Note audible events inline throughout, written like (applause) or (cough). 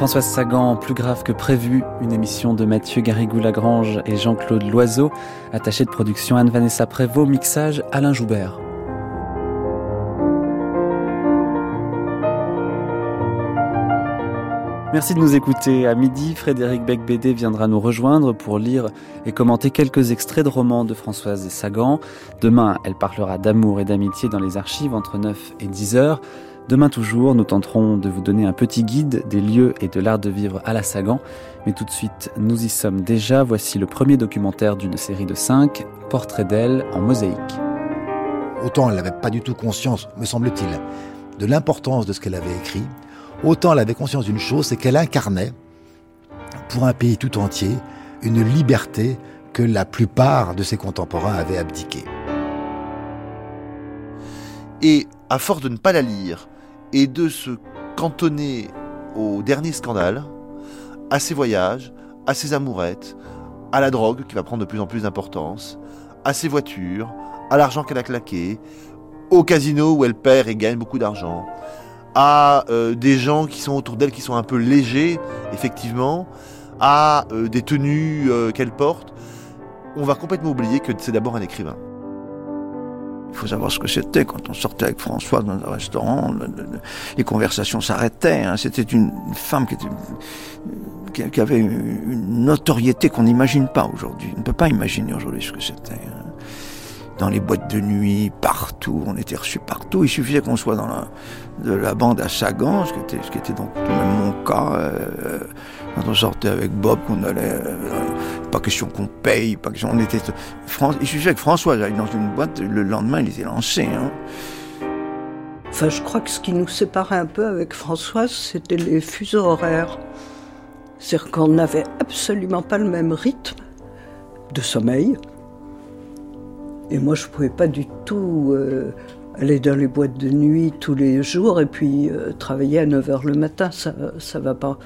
Françoise Sagan, plus grave que prévu, une émission de Mathieu Garrigou-Lagrange et Jean-Claude Loiseau, attaché de production Anne-Vanessa Prévost, mixage Alain Joubert. Merci de nous écouter. À midi, Frédéric Becbédé viendra nous rejoindre pour lire et commenter quelques extraits de romans de Françoise Sagan. Demain, elle parlera d'amour et d'amitié dans les archives entre 9 et 10 heures. Demain toujours, nous tenterons de vous donner un petit guide des lieux et de l'art de vivre à la Sagan. Mais tout de suite, nous y sommes déjà. Voici le premier documentaire d'une série de cinq, Portrait d'elle en mosaïque. Autant elle n'avait pas du tout conscience, me semble-t-il, de l'importance de ce qu'elle avait écrit, autant elle avait conscience d'une chose, c'est qu'elle incarnait, pour un pays tout entier, une liberté que la plupart de ses contemporains avaient abdiquée. Et à force de ne pas la lire et de se cantonner au dernier scandale, à ses voyages, à ses amourettes, à la drogue qui va prendre de plus en plus d'importance, à ses voitures, à l'argent qu'elle a claqué, au casino où elle perd et gagne beaucoup d'argent, à euh, des gens qui sont autour d'elle qui sont un peu légers, effectivement, à euh, des tenues euh, qu'elle porte, on va complètement oublier que c'est d'abord un écrivain. Il faut savoir ce que c'était quand on sortait avec François dans un restaurant. les conversations s'arrêtaient. Hein. C'était une femme qui, était, avait une notoriété qu'on n'imagine pas aujourd'hui. On ne peut pas imaginer aujourd'hui ce que c'était. Hein. Dans les boîtes de nuit, partout, on était reçus partout. Il suffisait qu'on soit dans la, de la bande à Sagan, ce qui était, donc même mon cas. Euh, quand on sortait avec Bob, qu'on allait, euh, pas question qu'on paye, pas question, on était, il suffisait que François aille dans une boîte, le lendemain il était lancé. Hein. Enfin, je crois que ce qui nous séparait un peu avec Françoise, c'était les fuseaux horaires. C'est-à-dire qu'on n'avait absolument pas le même rythme de sommeil. Et moi, je ne pouvais pas du tout euh, aller dans les boîtes de nuit tous les jours et puis euh, travailler à 9h le matin. Ça ne va pas.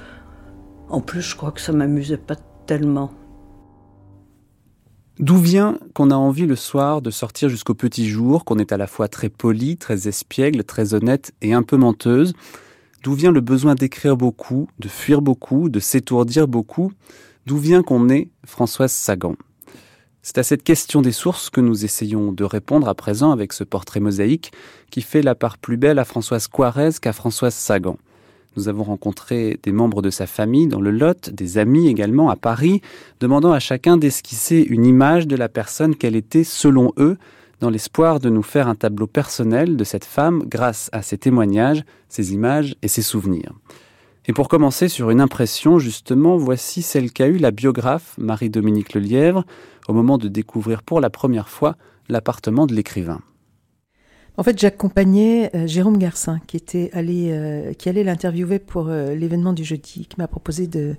En plus, je crois que ça m'amusait pas tellement. D'où vient qu'on a envie le soir de sortir jusqu'au petit jour, qu'on est à la fois très poli, très espiègle, très honnête et un peu menteuse? D'où vient le besoin d'écrire beaucoup, de fuir beaucoup, de s'étourdir beaucoup? D'où vient qu'on est Françoise Sagan? C'est à cette question des sources que nous essayons de répondre à présent avec ce portrait mosaïque qui fait la part plus belle à Françoise Coirez qu'à Françoise Sagan. Nous avons rencontré des membres de sa famille dans le Lot, des amis également à Paris, demandant à chacun d'esquisser une image de la personne qu'elle était selon eux, dans l'espoir de nous faire un tableau personnel de cette femme grâce à ses témoignages, ses images et ses souvenirs. Et pour commencer sur une impression, justement, voici celle qu'a eue la biographe Marie-Dominique Lelièvre au moment de découvrir pour la première fois l'appartement de l'écrivain. En fait, j'accompagnais euh, Jérôme Garcin, qui était allé, euh, qui allait l'interviewer pour euh, l'événement du jeudi, qui m'a proposé de,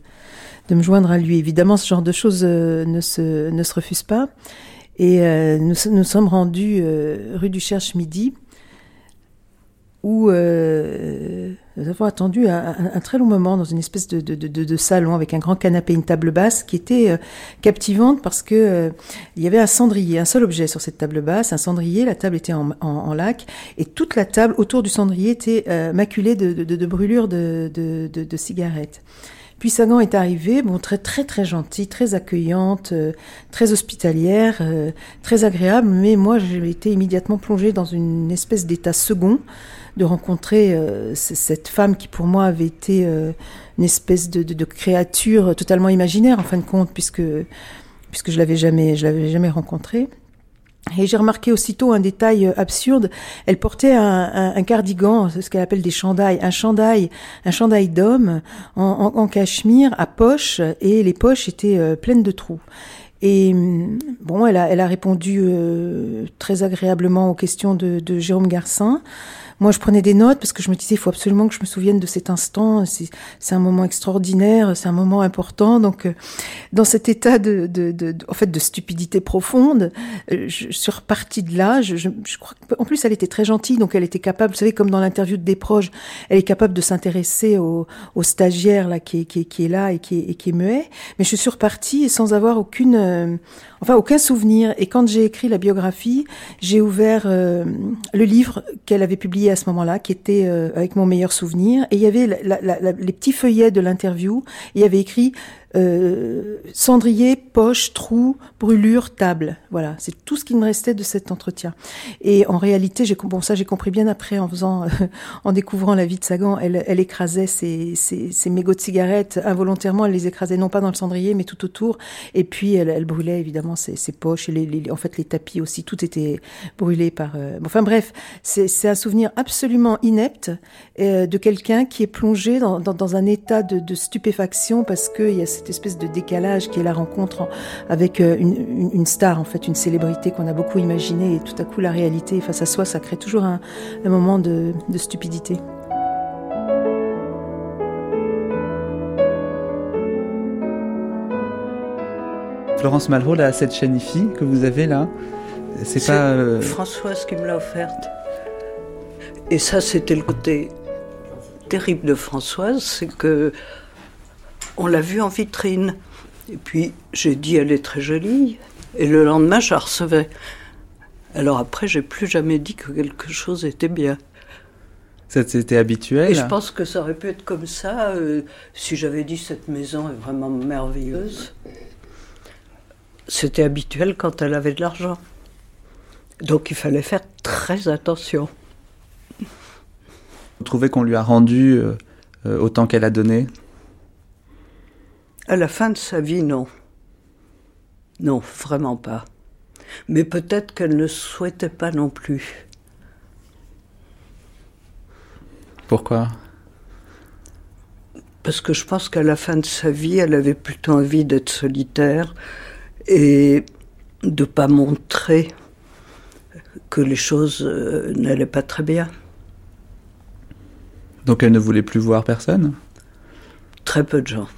de me joindre à lui. Évidemment, ce genre de choses ne se ne se refuse pas. Et nous nous sommes rendus rue du Cherche Midi, où euh, nous avons attendu un, très long moment dans une espèce de, salon avec un grand canapé et une table basse qui était euh, captivante parce que euh, il y avait un cendrier, un seul objet sur cette table basse, un cendrier. La table était en, en, lac et toute la table autour du cendrier était maculée de, brûlures de, de, cigarettes. Puis Sagan est arrivée, bon très très très gentille, très accueillante, très hospitalière, très agréable, mais moi j'ai été immédiatement plongée dans une espèce d'état second de rencontrer euh, cette femme qui pour moi avait été euh, une espèce de, de, de, créature totalement imaginaire en fin de compte puisque puisque je l'avais jamais je l'avais jamais rencontrée. Et j'ai remarqué aussitôt un détail euh, absurde. Elle portait un, un, un cardigan, ce qu'elle appelle des chandails, un chandail, un chandail d'homme en, en, cachemire à poche, et les poches étaient pleines de trous. Et bon, elle a, elle a répondu euh, très agréablement aux questions de, de Jérôme Garcin. Moi, je prenais des notes parce que je me disais, il faut absolument que je me souvienne de cet instant. C'est un moment extraordinaire, c'est un moment important. Donc, euh, dans cet état de, de, de, en fait, de stupidité profonde, euh, je, suis repartie de là. Je, je, je crois qu'en plus, elle était très gentille, donc elle était capable, vous savez, comme dans l'interview de Desproges, elle est capable de s'intéresser au, au, stagiaire là qui est, qui, qui est là et qui est, et qui est muet. Mais je suis repartie sans avoir aucune, euh, enfin, aucun souvenir. Et quand j'ai écrit la biographie, j'ai ouvert le livre qu'elle avait publié à ce moment-là, qui était avec mon meilleur souvenir. Et il y avait les petits feuillets de l'interview. Il y avait écrit euh, cendrier, poche, trou, brûlure, table. Voilà, c'est tout ce qui me restait de cet entretien. Et en réalité, j'ai bon ça j'ai compris bien après en faisant, (laughs) en découvrant la vie de Sagan, elle, elle écrasait ses, ses, ses, mégots de cigarettes involontairement, elle les écrasait non pas dans le cendrier mais tout autour. Et puis elle, elle brûlait évidemment ses, ses poches et les, les, en fait les tapis aussi, tout était brûlé par. Euh, enfin bref, c'est un souvenir absolument inepte euh, de quelqu'un qui est plongé dans, dans, dans un état de, de stupéfaction parce qu'il y a cette espèce de décalage qui est la rencontre avec euh, une, une, star, en fait, une célébrité qu'on a beaucoup imaginée, et tout à coup la réalité face à soi, ça crée toujours un, un moment de, de stupidité. Florence Malraux, là, cette chaîne que vous avez là, c'est pas. Euh... Françoise qui me l'a offerte. Et ça, c'était le côté terrible de Françoise, c'est que on l'a vue en vitrine. Et puis j'ai dit elle est très jolie. Et le lendemain, je la recevais. Alors après, j'ai plus jamais dit que quelque chose était bien. C'était habituel Et je pense que ça aurait pu être comme ça euh, si j'avais dit cette maison est vraiment merveilleuse. C'était habituel quand elle avait de l'argent. Donc il fallait faire très attention. Vous trouvez qu'on lui a rendu euh, euh, autant qu'elle a donné à la fin de sa vie, non. Non, vraiment pas. Mais peut-être qu'elle ne souhaitait pas non plus. Pourquoi? Parce que je pense qu'à la fin de sa vie, elle avait plutôt envie d'être solitaire et de pas montrer que les choses euh, n'allaient pas très bien. Donc elle ne voulait plus voir personne? Très peu de gens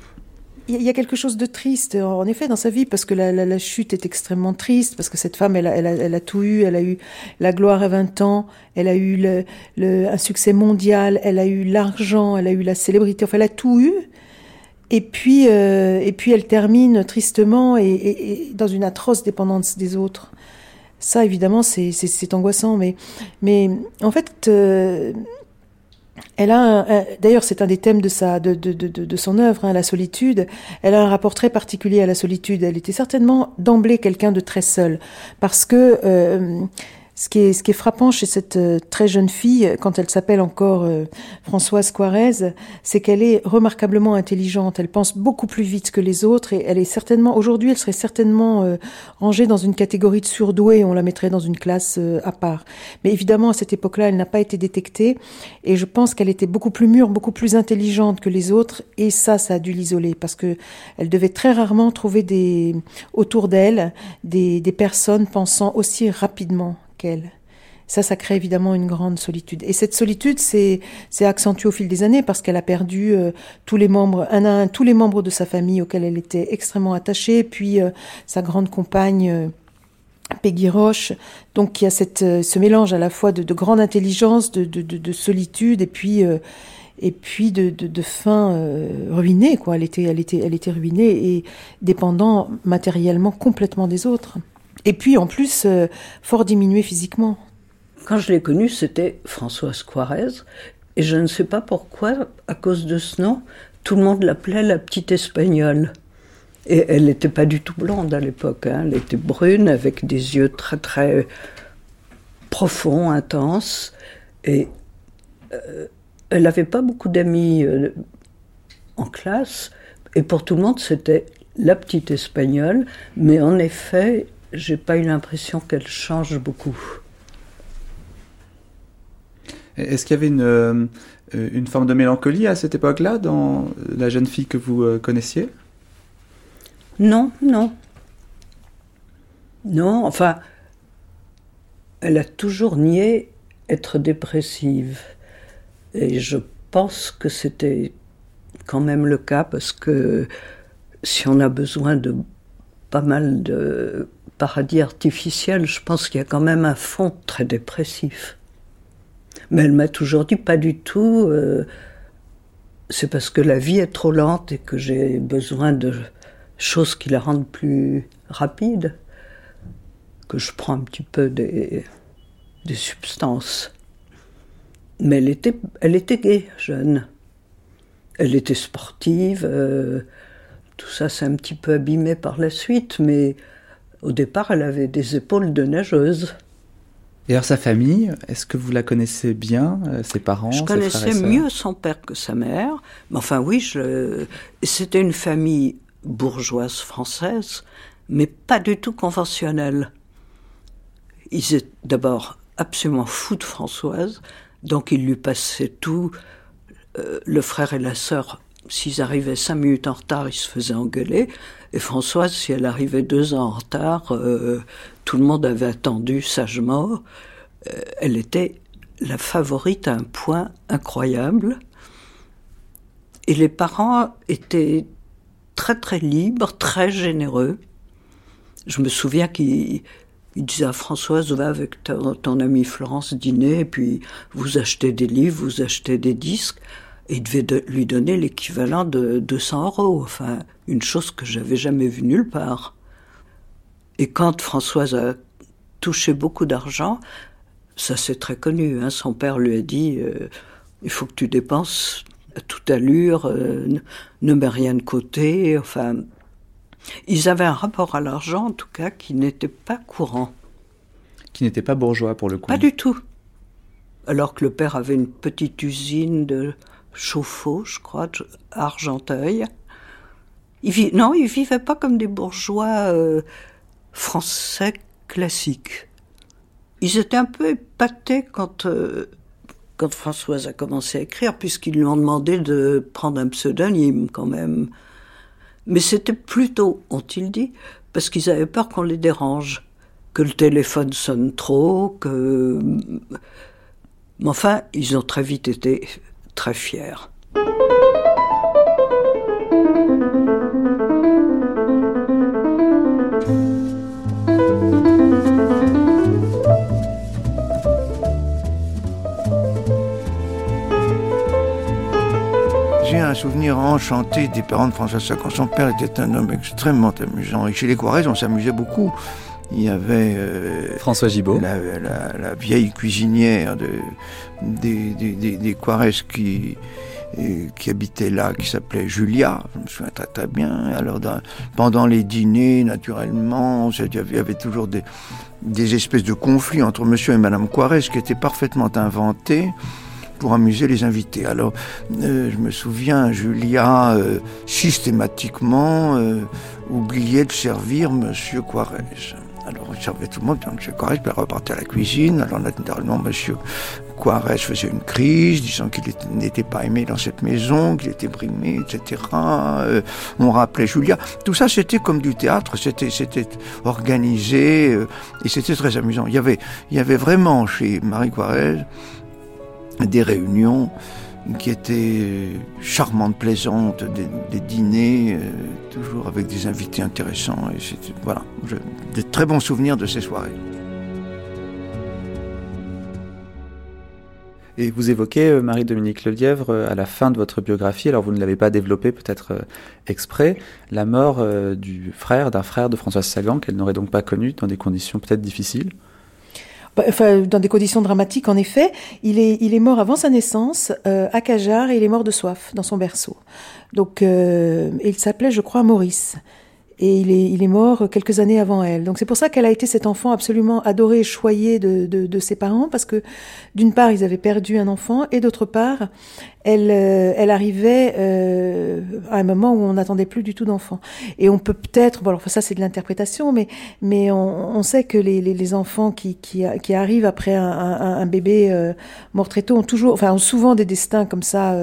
il y a quelque chose de triste, en effet, dans sa vie, parce que la, chute est extrêmement triste, parce que cette femme, elle a, tout eu, elle a eu la gloire à 20 ans, elle a eu un succès mondial, elle a eu l'argent, elle a eu la célébrité, enfin, elle a tout eu. Et puis, euh, et puis elle termine tristement et, et, et, dans une atroce dépendance des autres. Ça, évidemment, c'est angoissant, mais, mais en fait, euh, elle a, d'ailleurs, c'est un des thèmes de sa, de, de, de, de son œuvre, hein, la solitude. Elle a un rapport très particulier à la solitude. Elle était certainement d'emblée quelqu'un de très seul, parce que euh, ce qui, est, ce qui est frappant chez cette euh, très jeune fille, quand elle s'appelle encore euh, Françoise Quarez, c'est qu'elle est remarquablement intelligente. Elle pense beaucoup plus vite que les autres et elle est certainement, aujourd'hui, elle serait certainement euh, rangée dans une catégorie de surdoués. On la mettrait dans une classe à part. Mais évidemment, à cette époque-là, elle n'a pas été détectée et je pense qu'elle était beaucoup plus mûre, beaucoup plus intelligente que les autres et ça, ça a dû l'isoler parce que elle devait très rarement trouver des, autour d'elle des, des personnes pensant aussi rapidement Ça, ça crée évidemment une grande solitude. Et cette solitude, c'est accentué au fil des années parce qu'elle a perdu euh, tous les membres, un à un, tous les membres de sa famille auxquels elle était extrêmement attachée, puis euh, sa grande compagne. Euh, Peggy Roche, donc y a cette, ce mélange à la fois de, de grande intelligence, de, de, de, solitude, et puis et puis de, de, de fin ruinée quoi. Elle était, elle était, elle était ruinée et dépendant matériellement complètement des autres. Et puis en plus, euh, fort diminué physiquement. Quand je l'ai connue, c'était Françoise Quarez. Et je ne sais pas pourquoi, à cause de ce nom, tout le monde l'appelait la petite espagnole. Et elle n'était pas du tout blonde à l'époque. Hein. Elle était brune, avec des yeux très très profonds, intenses. Et euh, elle n'avait pas beaucoup d'amis euh, en classe. Et pour tout le monde, c'était la petite espagnole. Mais en effet, j'ai pas eu l'impression qu'elle change beaucoup. Est-ce qu'il y avait une, euh, une forme de mélancolie à cette époque-là dans la jeune fille que vous euh, connaissiez? Non, non. Non, enfin, elle a toujours nié être dépressive. Et je pense que c'était quand même le cas parce que si on a besoin de pas mal de paradis artificiel, je pense qu'il y a quand même un fond très dépressif. Mais elle m'a toujours dit pas du tout. Euh, c'est parce que la vie est trop lente et que j'ai besoin de choses qui la rendent plus rapide que je prends un petit peu des, substances. Mais elle était, elle était gaie, jeune. Elle était sportive. euh, tout ça s'est un petit peu abîmé par la suite, mais au départ, elle avait des épaules de nageuse. Et alors sa famille, est-ce que vous la connaissez bien, euh, ses parents Je ses frères et connaissais mieux son père que sa mère. Mais enfin, oui, je... c'était une famille bourgeoise française, mais pas du tout conventionnelle. Ils étaient d'abord absolument fous de Françoise, donc ils lui passaient tout. Euh, le frère et la sœur, s'ils arrivaient cinq minutes en retard, ils se faisaient engueuler. Et Françoise, si elle arrivait deux ans en retard, euh, tout le monde avait attendu sagement. Euh, elle était la favorite à un point incroyable. Et les parents étaient très très libres, très généreux. Je me souviens qu'ils il disait à Françoise, va avec ton, ton amie Florence dîner, et puis vous achetez des livres, vous achetez des disques. Et il devait de- lui donner l'équivalent de 200 euros. Enfin, une chose que j'avais jamais vue nulle part. Et quand Françoise a touché beaucoup d'argent, ça c'est très connu. hein, son père lui a dit euh, il faut que tu dépenses à toute allure, euh, ne, mets rien de côté. Enfin, ils avaient un rapport à l'argent, en tout cas, qui n'était pas courant. Qui n'était pas bourgeois pour le coup. Pas du tout. Alors que le père avait une petite usine de chauffe-eau, je crois, de- à Argenteuil. Ils vi- non, ils vivaient pas comme des bourgeois euh, français classiques. Ils étaient un peu épatés quand, euh, quand Françoise a commencé à écrire, puisqu'ils lui ont demandé de prendre un pseudonyme quand même. Mais c'était plutôt, ont-ils dit, parce qu'ils avaient peur qu'on les dérange, que le téléphone sonne trop, que... Mais enfin, ils ont très vite été très fiers. Un souvenir enchanté des parents de François Sagan. Son père était un homme extrêmement amusant. Et chez les Quarez, on s'amusait beaucoup. Il y avait euh, François Gibault. la, la- la vieille cuisinière de, des, des, des, des Quarez qui, euh, qui habitait là, qui s'appelait Julia. Je me souviens très très bien. Alors, dans- pendant les dîners, naturellement, il y avait, toujours des, des espèces de conflits entre monsieur et madame Quarez qui étaient parfaitement inventés pour amuser les invités. Alors, euh, je me souviens, Julia euh, systématiquement euh, oubliait de servir Monsieur Quarez. Alors, il servait tout le monde, Monsieur Quarez repartait à la cuisine. Alors, naturellement, Monsieur Quarez faisait une crise, disant qu'il était- n'était pas aimé dans cette maison, qu'il était brimé, etc. On rappelait Julia. Tout ça, c'était comme du théâtre, c'était organisé, et c'était très amusant. Il y avait, il y avait vraiment chez Marie Quarez des réunions qui étaient charmantes, plaisantes, des, dîners, euh, toujours avec des invités intéressants. Et voilà, des très bons souvenirs de ces soirées. Et vous évoquez euh, Marie-Dominique Lelièvre euh, à la fin de votre biographie, alors vous ne l'avez pas développé peut-être exprès, la mort du frère, d'un frère de Françoise Sagan, qu'elle n'aurait donc pas connu dans des conditions peut-être difficiles? Bah, Enfin, dans des conditions dramatiques, en effet. Il est, il est mort avant sa naissance, euh, à Cajar, et il est mort de soif dans son berceau. Donc, euh, il s'appelait, je crois, Maurice. Et il est, il est mort quelques années avant elle. Donc c'est pour ça qu'elle a été cet enfant absolument adoré et choyé de, de, de ses parents, parce que d'une part, ils avaient perdu un enfant, et d'autre part, elle, euh, elle arrivait euh, à un moment où on n'attendait plus du tout d'enfant. Et on peut peut-être, bon alors ça c'est de l'interprétation, mais mais on, on sait que les, les, les enfants qui, qui, qui arrivent après un, un, bébé euh, mort très tôt ont toujours, enfin ont souvent des destins comme ça.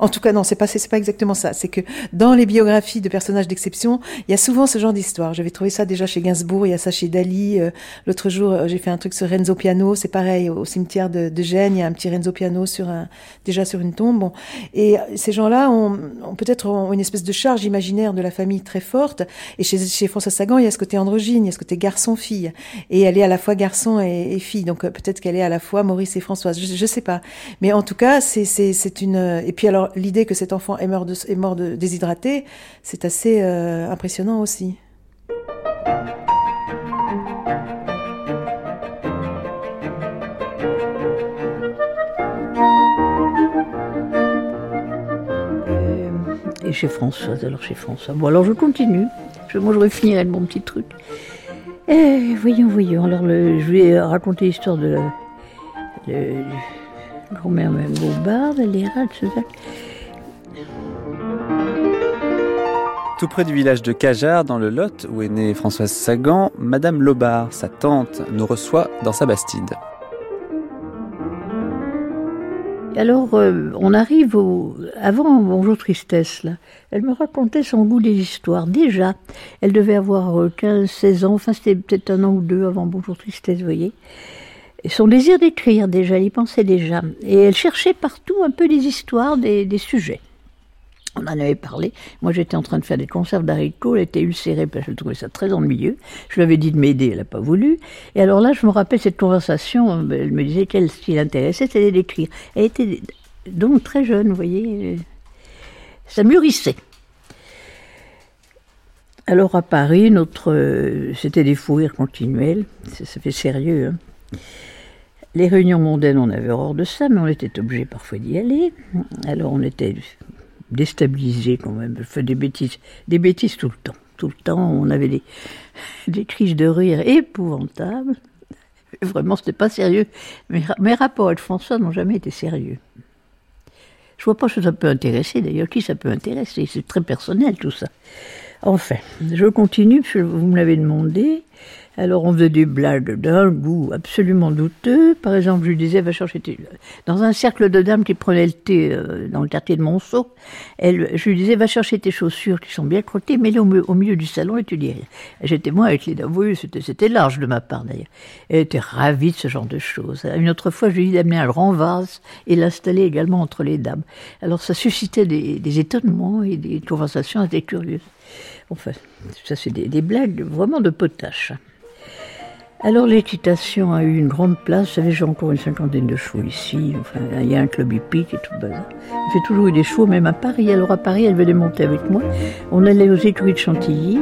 Euh, en tout cas, non, c'est pas, c'est pas exactement ça. C'est que dans les biographies de personnages d'exception, il y a souvent ce genre d'histoire. J'avais trouvé ça déjà chez Gainsbourg, il y a ça chez Dali. Euh, L'autre jour, euh, j'ai fait un truc sur Renzo Piano. C'est pareil, au cimetière de, de Gênes, il y a un petit Renzo Piano sur un, déjà sur une tombe. Bon. Et ces gens-là ont, ont peut-être une espèce de charge imaginaire de la famille très forte. Et chez, chez François Sagan, il y a ce côté androgyne, il y a ce côté garçon-fille. Et elle est à la fois garçon et, fille. Donc euh, peut-être qu'elle est à la fois Maurice et Françoise. Je, je sais pas. Mais en tout cas, c'est une. Et puis alors, l'idée que cet enfant est mort, de, est mort de, déshydraté, c'est assez euh, impressionnant aussi. Et chez Françoise, alors chez François. Bon, alors je continue. Je, moi, je vais finir avec mon petit truc. Et voyons, voyons. Alors, je vais raconter l'histoire de, grand-mère Bobard, les rats, tout ça. Tout près du village de Cajar, dans le Lot, où est née Françoise Sagan, Madame Lobard, sa tante, nous reçoit dans sa bastide. Alors, euh, on arrive au... Avant Bonjour Tristesse, là. Elle me racontait son goût des histoires. Déjà, elle devait avoir euh, 15, 16 ans. Enfin, c'était peut-être un an ou deux avant Bonjour Tristesse, vous voyez. Son désir d'écrire, déjà, elle y pensait déjà. Et elle cherchait partout un peu des histoires, des, des sujets. On en avait parlé. Moi, j'étais en train de faire des conserves d'haricots. Elle était ulcérée parce que je trouvais ça très ennuyeux. Je lui avais dit de m'aider, elle n'a pas voulu. Et alors là, je me rappelle cette conversation. euh, Elle me disait qu'elle, ce qui l'intéressait, c'était d'écrire. Elle était donc très jeune, vous voyez. euh, Ça mûrissait. Alors à Paris, notre, euh, c'était des fous rires continuels. Ça, ça fait sérieux. hein. Les réunions mondaines, on avait horreur de ça, mais on était obligé parfois d'y aller. Alors on était déstabilisés quand même. Je fais des bêtises, des bêtises tout le temps. Tout le temps, on avait des, (laughs) crises de rire épouvantables. Vraiment, c'était pas sérieux. Mes, mes rapports avec François n'ont jamais été sérieux. Je vois pas ce que ça peut intéresser, d'ailleurs. Qui ça peut intéresser? C'est très personnel, tout ça. Enfin, je continue, vous me l'avez demandé. Alors, on faisait des blagues d'un goût absolument douteux. Par exemple, je lui disais, va chercher tes... Dans un cercle de dames qui prenaient le thé euh, dans le quartier de Monceau, elle, je lui disais, va chercher tes chaussures qui sont bien crottées, mets-les au, au milieu du salon et tu dis. J'étais moi avec les dames. Oui, c'était, large de ma part d'ailleurs. Elle était ravie de ce genre de choses. Une autre fois, je lui ai dit d'amener un grand vase et l'installer également entre les dames. Alors, ça suscitait des, des étonnements et des conversations assez curieuses. Enfin, ça, c'est des, blagues vraiment de potache. Alors l'équitation a eu une grande place. Vous savez, j'ai encore une cinquantaine de chevaux ici. Enfin, il y a un club hippique et tout bazar. J'ai toujours eu des chevaux, même à Paris. Alors à Paris, elle venait monter avec moi. On allait aux écuries de Chantilly.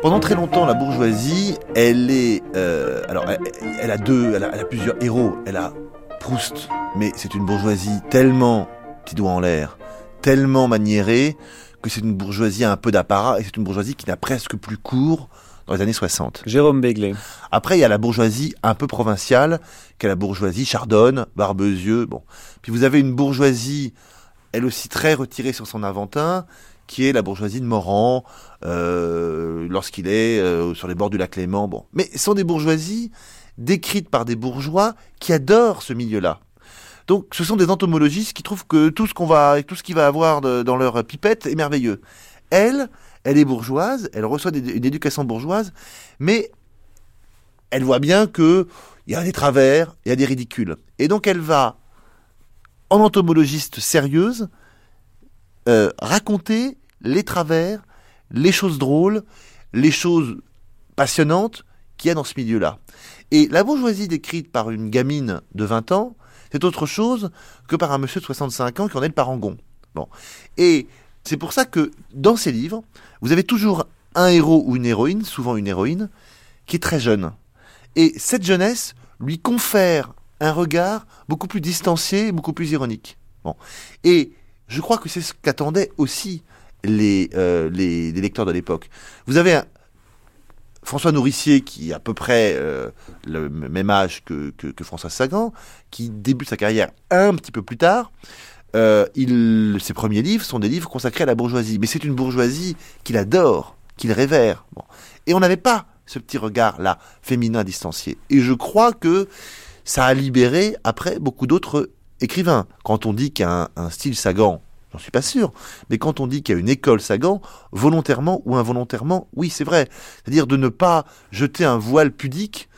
Pendant très longtemps, la bourgeoisie, elle est, euh, alors, elle, elle a deux, elle a, elle a plusieurs héros. Elle a Proust, mais c'est une bourgeoisie tellement petit doigt en l'air, tellement maniérée que c'est une bourgeoisie un peu d'apparat et c'est une bourgeoisie qui n'a presque plus cours dans les années 60. Jérôme Béglé. Après, il y a la bourgeoisie un peu provinciale, qui est la bourgeoisie Chardonne, Barbezieux, bon. Puis vous avez une bourgeoisie, elle aussi très retirée sur son Aventin, qui est la bourgeoisie de Morand, euh, lorsqu'il est euh, sur les bords du lac Léman, bon. Mais ce sont des bourgeoisies décrites par des bourgeois qui adorent ce milieu-là. Donc, ce sont des entomologistes qui trouvent que tout ce qu'on va, tout ce qu'il va avoir dans leur pipette est merveilleux. Elle, elle est bourgeoise, elle reçoit une éducation bourgeoise, mais elle voit bien que il y a des travers, il y a des ridicules. Et donc elle va, en entomologiste sérieuse, euh, raconter les travers, les choses drôles, les choses passionnantes qu'il y a dans ce milieu-là. Et la bourgeoisie décrite par une gamine de 20 ans, c'est autre chose que par un monsieur de 65 ans qui en est le parangon. Bon. Et c'est pour ça que dans ces livres, vous avez toujours un héros ou une héroïne, souvent une héroïne, qui est très jeune. Et cette jeunesse lui confère un regard beaucoup plus distancié, beaucoup plus ironique. Bon. Et je crois que c'est ce qu'attendaient aussi les, euh, les, les lecteurs de l'époque. Vous avez un, François Nourricier, qui a à peu près euh, le même âge que, que, François Sagan, qui débute sa carrière un petit peu plus tard. Euh, ses premiers livres sont des livres consacrés à la bourgeoisie, mais c'est une bourgeoisie qu'il adore, qu'il révère. Et on n'avait pas ce petit regard-là, féminin distancié. Et je crois que ça a libéré après beaucoup d'autres écrivains. Quand on dit qu'il y a un, un style Sagan, j'en suis pas sûr, mais quand on dit qu'il y a une école Sagan, volontairement ou involontairement, oui, c'est vrai. C'est-à-dire de ne pas jeter un voile pudique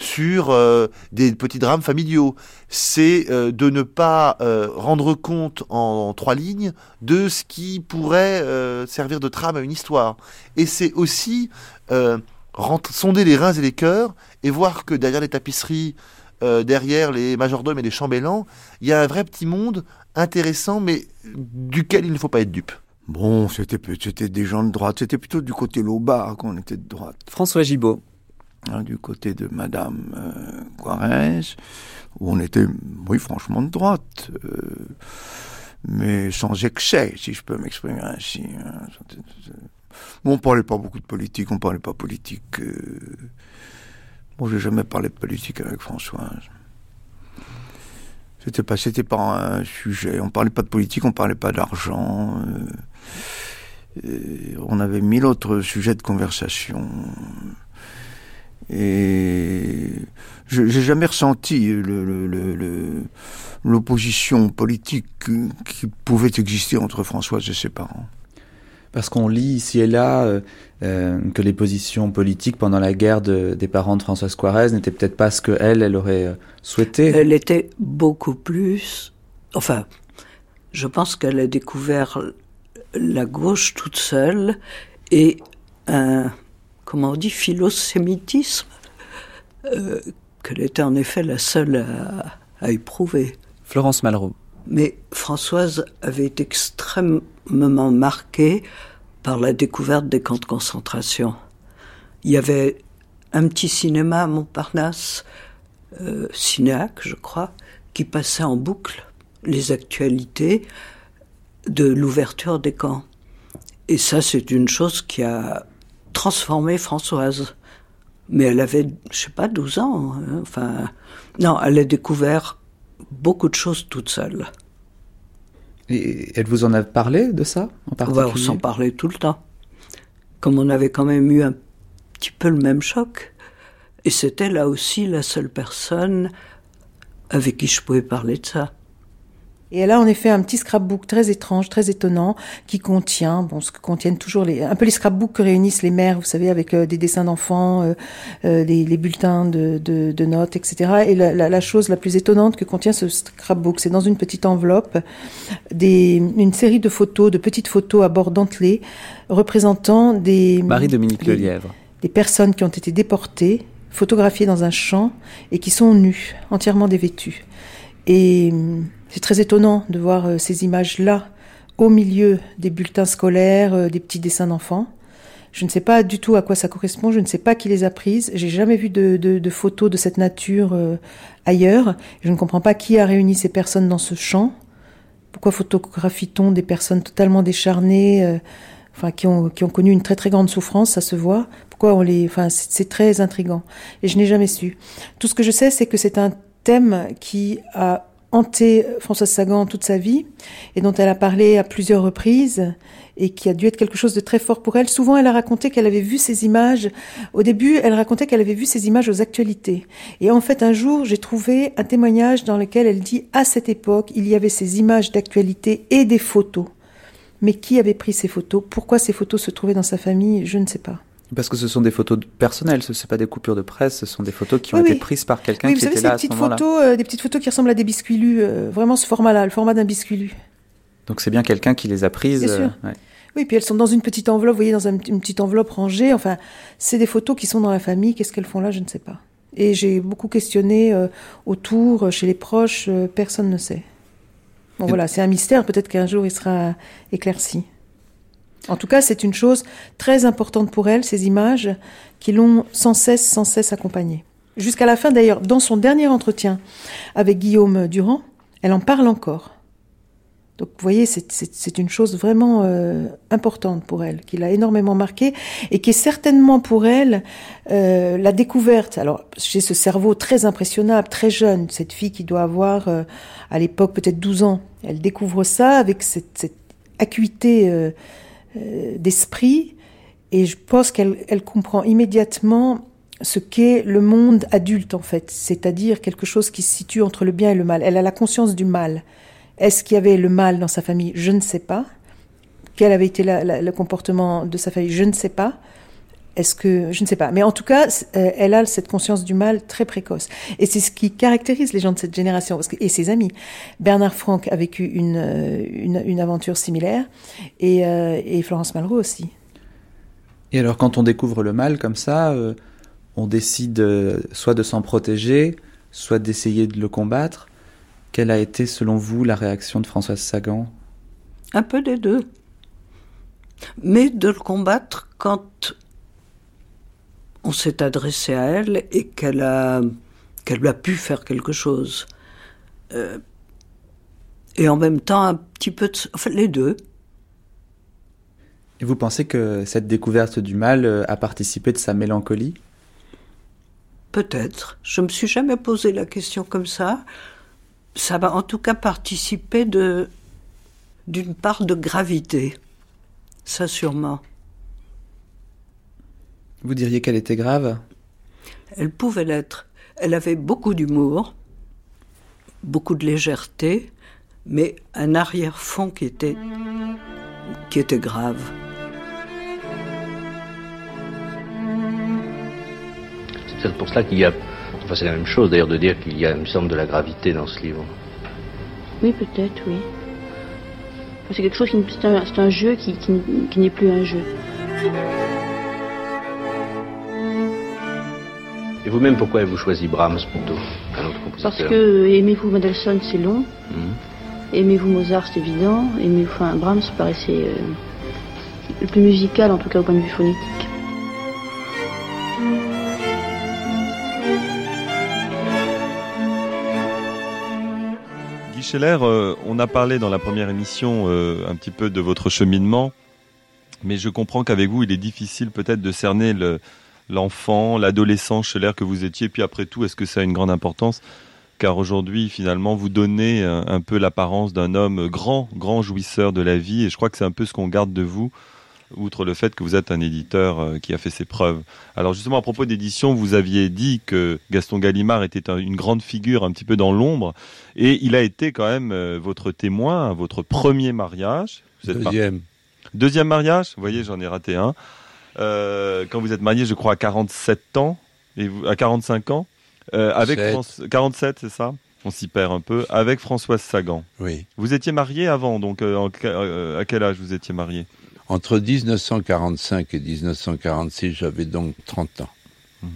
sur euh, des petits drames familiaux. C'est euh, de ne pas euh, rendre compte en, en trois lignes de ce qui pourrait servir de trame à une histoire. Et c'est aussi sonder les reins et les cœurs et voir que derrière les tapisseries, euh, derrière les majordomes et les chambellans, il y a un vrai petit monde intéressant, mais duquel il ne faut pas être dupe. Bon, c'était c'était des gens de droite. C'était plutôt du côté Loba qu'on était de droite. François Gibaud. hein, du côté de Madame euh, Guarès, où on était, oui, franchement de droite. Euh, mais sans excès, si je peux m'exprimer ainsi. Hein. Bon, on parlait pas beaucoup de politique, on parlait pas politique. Euh... J'ai jamais parlé de politique avec Françoise. C'était pas, c'était pas un sujet. On parlait pas de politique, on parlait pas d'argent. Euh, on avait mille autres sujets de conversation. Et j'ai jamais ressenti l'opposition politique qui pouvait exister entre Françoise et ses parents. Parce qu'on lit ici et là euh, euh, que les positions politiques pendant la guerre des parents de Françoise Quarez n'étaient peut-être pas ce qu'elle, elle aurait euh, souhaité. Elle était beaucoup plus... Enfin, je pense qu'elle a découvert la gauche toute seule et un, comment on dit, philosémitisme euh, qu'elle était en effet la seule à, à éprouver. Florence Malraux. Mais Françoise avait été extrêmement marquée par la découverte des camps de concentration. Il y avait un petit cinéma à Montparnasse, euh, Cinéac, je crois, qui passait en boucle les actualités de l'ouverture des camps. Et ça, c'est une chose qui a transformé Françoise. Mais elle avait, je sais pas, 12 ans. Hein. Enfin, non, elle a découvert beaucoup de choses toute seule. Et elle vous en a parlé de ça en particulier On s'en parlait tout le temps. Comme on avait quand même eu un petit peu le même choc. Et c'était là aussi la seule personne avec qui je pouvais parler de ça. Et elle a en effet un petit scrapbook très étrange, très étonnant, qui contient, bon, ce que contiennent toujours les, un peu les scrapbooks que réunissent les mères, vous savez, avec euh, des dessins d'enfants, euh, euh, les, les, bulletins de, de, de, notes, etc. Et la, la, la, chose la plus étonnante que contient ce scrapbook, c'est dans une petite enveloppe des, une série de photos, de petites photos à bord dentelé, représentant des Marie-Dominique Lelièvre, des personnes qui ont été déportées, photographiées dans un champ et qui sont nues, entièrement dévêtues. Et c'est très étonnant de voir euh, ces images-là au milieu des bulletins scolaires, euh, des petits dessins d'enfants. Je ne sais pas du tout à quoi ça correspond, je ne sais pas qui les a prises. J'ai jamais vu de, photos de cette nature euh, ailleurs. Je ne comprends pas qui a réuni ces personnes dans ce champ. Pourquoi photographie-t-on des personnes totalement décharnées, enfin qui ont, qui ont connu une très très grande souffrance, ça se voit. Pourquoi on les, enfin c'est très intrigant. Et je n'ai jamais su. Tout ce que je sais, c'est que c'est un thème qui a hanté Françoise Sagan toute sa vie et dont elle a parlé à plusieurs reprises et qui a dû être quelque chose de très fort pour elle. Souvent, elle a raconté qu'elle avait vu ces images. Au début, elle racontait qu'elle avait vu ces images aux actualités. Et en fait, un jour, j'ai trouvé un témoignage dans lequel elle dit à cette époque, il y avait ces images d'actualité et des photos. Mais qui avait pris ces photos? Pourquoi ces photos se trouvaient dans sa famille? Je ne sais pas. Parce que ce sont des photos personnelles, ce ne sont pas des coupures de presse, ce sont des photos qui ont oui, été oui. prises par quelqu'un oui, qui savez, était là à ce moment-là. photos, euh, des petites photos qui ressemblent à des biscuits lus, euh, vraiment ce format-là, le format d'un biscuit lu. Donc c'est bien quelqu'un qui les a prises. Bien sûr. euh, ouais. Oui, puis elles sont dans une petite enveloppe, vous voyez, dans un- une petite enveloppe rangée. Enfin, c'est des photos qui sont dans la famille. Qu'est-ce qu'elles font là Je ne sais pas. Et j'ai beaucoup questionné euh, autour, chez les proches, personne ne sait. Bon, Et- voilà, c'est un mystère. Peut-être qu'un jour il sera éclairci. En tout cas, c'est une chose très importante pour elle, ces images qui l'ont sans cesse, sans cesse accompagnée. Jusqu'à la fin, d'ailleurs, dans son dernier entretien avec Guillaume Durand, elle en parle encore. Donc, vous voyez, c'est- une chose vraiment euh, importante pour elle, qui l'a énormément marquée et qui est certainement pour elle euh, la découverte. Alors, j'ai ce cerveau très impressionnable, très jeune, cette fille qui doit avoir euh, à l'époque peut-être 12 ans. Elle découvre ça avec cette acuité euh, d'esprit et je pense qu'elle elle comprend immédiatement ce qu'est le monde adulte en fait, c'est-à-dire quelque chose qui se situe entre le bien et le mal. Elle a la conscience du mal. Est-ce qu'il y avait le mal dans sa famille? Je ne sais pas. Quel avait été la- le comportement de sa famille? Je ne sais pas. Est-ce que je ne sais pas, mais en tout cas, euh, elle a cette conscience du mal très précoce, et c'est ce qui caractérise les gens de cette génération parce que, et ses amis. Bernard Franck a vécu une euh, une, une aventure similaire, et, euh, et Florence Malraux aussi. Et alors quand on découvre le mal comme ça, euh, on décide soit de s'en protéger, soit d'essayer de le combattre. Quelle a été selon vous la réaction de Françoise Sagan? Un peu des deux. Mais de le combattre quand on s'est adressé à elle et qu'elle a, qu'elle a pu faire quelque chose. Euh, et en même temps un petit peu de... Enfin, les deux. Et vous pensez que cette découverte du mal euh, a participé de sa mélancolie? Peut-être. Je me suis jamais posé la question comme ça. Ça va en tout cas participer de d'une part de gravité. Ça sûrement. Vous diriez qu'elle était grave Elle pouvait l'être. Elle avait beaucoup d'humour, beaucoup de légèreté, mais un arrière-fond qui était qui était grave. C'est peut-être pour cela qu'il y a, enfin c'est la même chose d'ailleurs de dire qu'il y a une somme de la gravité dans ce livre. Oui, peut-être, oui. C'est quelque chose qui, c'est un, c'est un jeu qui, qui, qui n'est plus un jeu. Et vous-même, pourquoi avez-vous choisi Brahms plutôt qu'un autre compositeur Parce que Aimez-vous Mendelssohn, c'est long. Mhm. Aimez-vous Mozart, c'est évident. Aimez enfin, Brahms paraissait euh, le plus musical, en tout cas au point de vue phonétique. Guy Scheller, euh, on a parlé dans la première émission euh, un petit peu de votre cheminement, mais je comprends qu'avec vous, il est difficile peut-être de cerner le- l'enfant, l'adolescent Scheller que vous étiez, puis après tout, est-ce que ça a une grande importance? Car aujourd'hui, finalement, vous donnez un, un peu l'apparence d'un homme grand, grand jouisseur de la vie, et je crois que c'est un peu ce qu'on garde de vous, outre le fait que vous êtes un éditeur euh, qui a fait ses preuves. Alors justement, à propos d'édition, vous aviez dit que Gaston Gallimard était un- une grande figure un petit peu dans l'ombre, et il a été quand même euh, votre témoin à votre premier mariage. Vous êtes mar- Deuxième. Deuxième mariage, vous voyez, j'en ai raté un. Euh, quand vous êtes marié, je crois, à 47 ans, et vous, à 45 ans, euh, avec Sept. France- 47, c'est ça? On s'y perd un peu, avec Françoise Sagan. Oui. Vous étiez marié avant, donc euh, en- euh, à quel âge vous étiez marié? Entre 1945 et 1946, j'avais donc 30 ans. Mhm.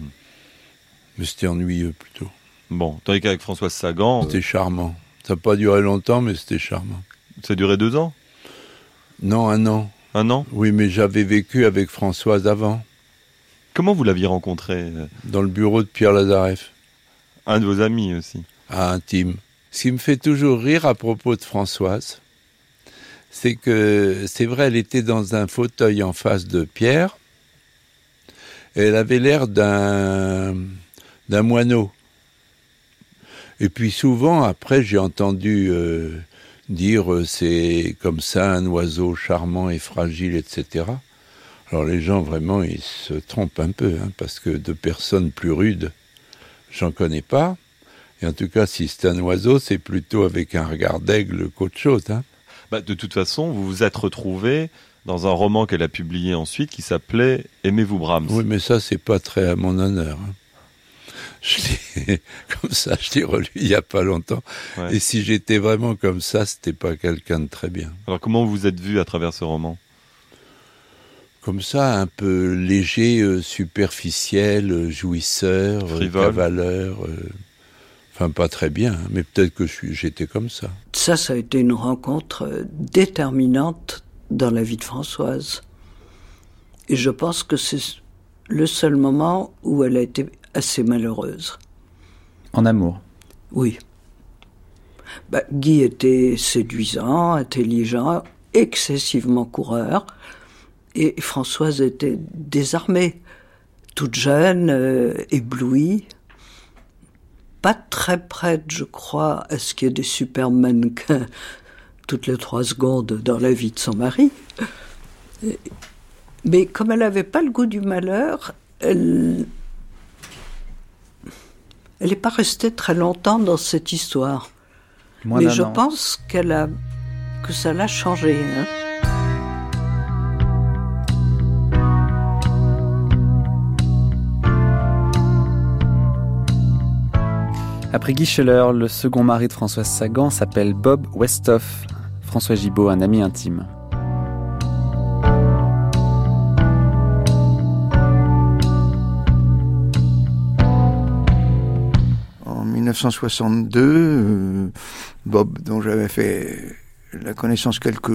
Mais c'était ennuyeux plutôt. Bon, tandis qu'avec Françoise Sagan, C'était charmant. Ça n'a pas duré longtemps, mais c'était charmant. ça a duré deux ans? Non, un an. Un an Oui, mais j'avais vécu avec Françoise avant, Comment vous l'aviez rencontré euh, dans le bureau de Pierre Lazareff, Un de vos amis aussi. à Intime. Ce qui me fait toujours rire à propos de Françoise, c'est que, c'est vrai, elle était dans un fauteuil en face de Pierre, et elle avait l'air d'un, d'un moineau. Et puis souvent, après, j'ai entendu euh, dire euh, c'est comme ça un oiseau charmant et fragile, etc. Alors les gens, vraiment, ils se trompent un peu, hein, parce que de personnes plus rudes, j'en connais pas. Et en tout cas, si c'est un oiseau, c'est plutôt avec un regard d'aigle qu'autre chose. Hein. Bah, de toute façon, vous vous êtes retrouvé dans un roman qu'elle a publié ensuite qui s'appelait Aimez-vous Brahms. Oui, mais ça, c'est pas très à mon honneur. hein. Je l'ai, (laughs) comme ça, je l'ai relu il y a pas longtemps. Ouais. Et si j'étais vraiment comme ça, c'était pas quelqu'un de très bien. Alors comment vous êtes vu à travers ce roman? Comme ça, un peu léger, euh, superficiel, euh, jouisseur, euh, Frivole. cavaleur. euh, Enfin, pas très bien, hein, mais peut-être que j'étais comme ça. Ça, ça a été une rencontre déterminante dans la vie de Françoise. Et je pense que c'est le seul moment où elle a été assez malheureuse. En amour. Oui. Bah, Guy était séduisant, intelligent, excessivement coureur. Et Françoise était désarmée, toute jeune, euh, éblouie. Pas très prête, je crois, à ce qu'il y ait des super mannequins toutes les trois secondes dans la vie de son mari. Mais comme elle n'avait pas le goût du malheur, elle elle n'est pas restée très longtemps dans cette histoire. Moins Mais je an. pense qu'elle a que ça l'a changé. hein. Après Guy Scheller, le second mari de Françoise Sagan s'appelle Bob Westhoff. François Gibault, un ami intime. 1962, euh, Bob, dont j'avais fait la connaissance quelques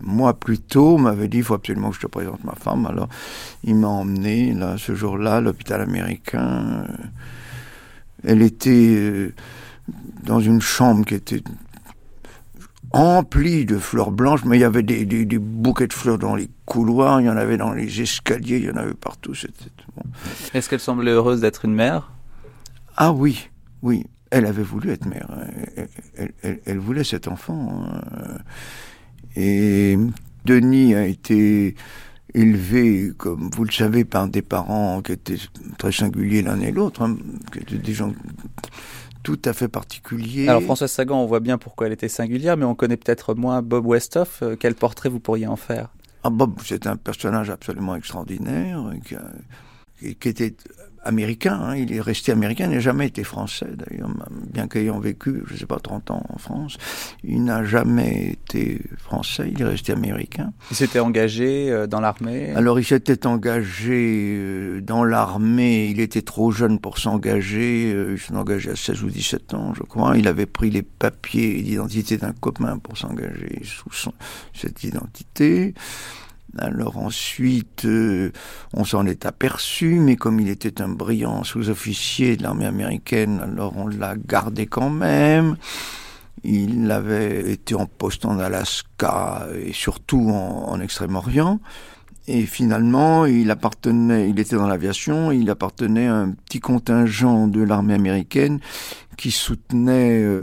mois plus tôt, m'avait dit il faut absolument que je te présente ma femme. Alors, il m'a emmené là ce jour-là à l'hôpital américain. Elle était euh, dans une chambre qui était empli de fleurs blanches, mais il y avait des, des, des, bouquets de fleurs dans les couloirs, il y en avait dans les escaliers, il y en avait partout. Bon. Est-ce qu'elle semblait heureuse d'être une mère? Ah oui, oui. Elle avait voulu être mère. Elle, elle, elle, elle voulait cet enfant. Hein. Et Denis a été élevé, comme vous le savez, par des parents qui étaient très singuliers l'un et l'autre, hein, qui étaient des gens tout à fait particuliers. Alors Françoise Sagan, on voit bien pourquoi elle était singulière, mais on connaît peut-être moins Bob Westhoff. Quel portrait vous pourriez en faire? Ah, Bob, c'est un personnage absolument extraordinaire, qui, qui était américain, hein, il est resté américain, il n'a jamais été français d'ailleurs, bien qu'ayant vécu, je ne sais pas, 30 ans en France, il n'a jamais été français, il est resté américain. Il s'était engagé euh, dans l'armée? Alors il s'était engagé euh, dans l'armée, il était trop jeune pour s'engager, euh, il s'est engagé à 16 ou 17 ans je crois, il avait pris les papiers d'identité d'un copain pour s'engager sous son, cette identité. Alors ensuite, euh, on s'en est aperçu, mais comme il était un brillant sous-officier de l'armée américaine, alors on l'a gardé quand même. Il avait été en poste en Alaska et surtout en, en Extrême-Orient. Et finalement, il appartenait, il était dans l'aviation, il appartenait à un petit contingent de l'armée américaine qui soutenait euh,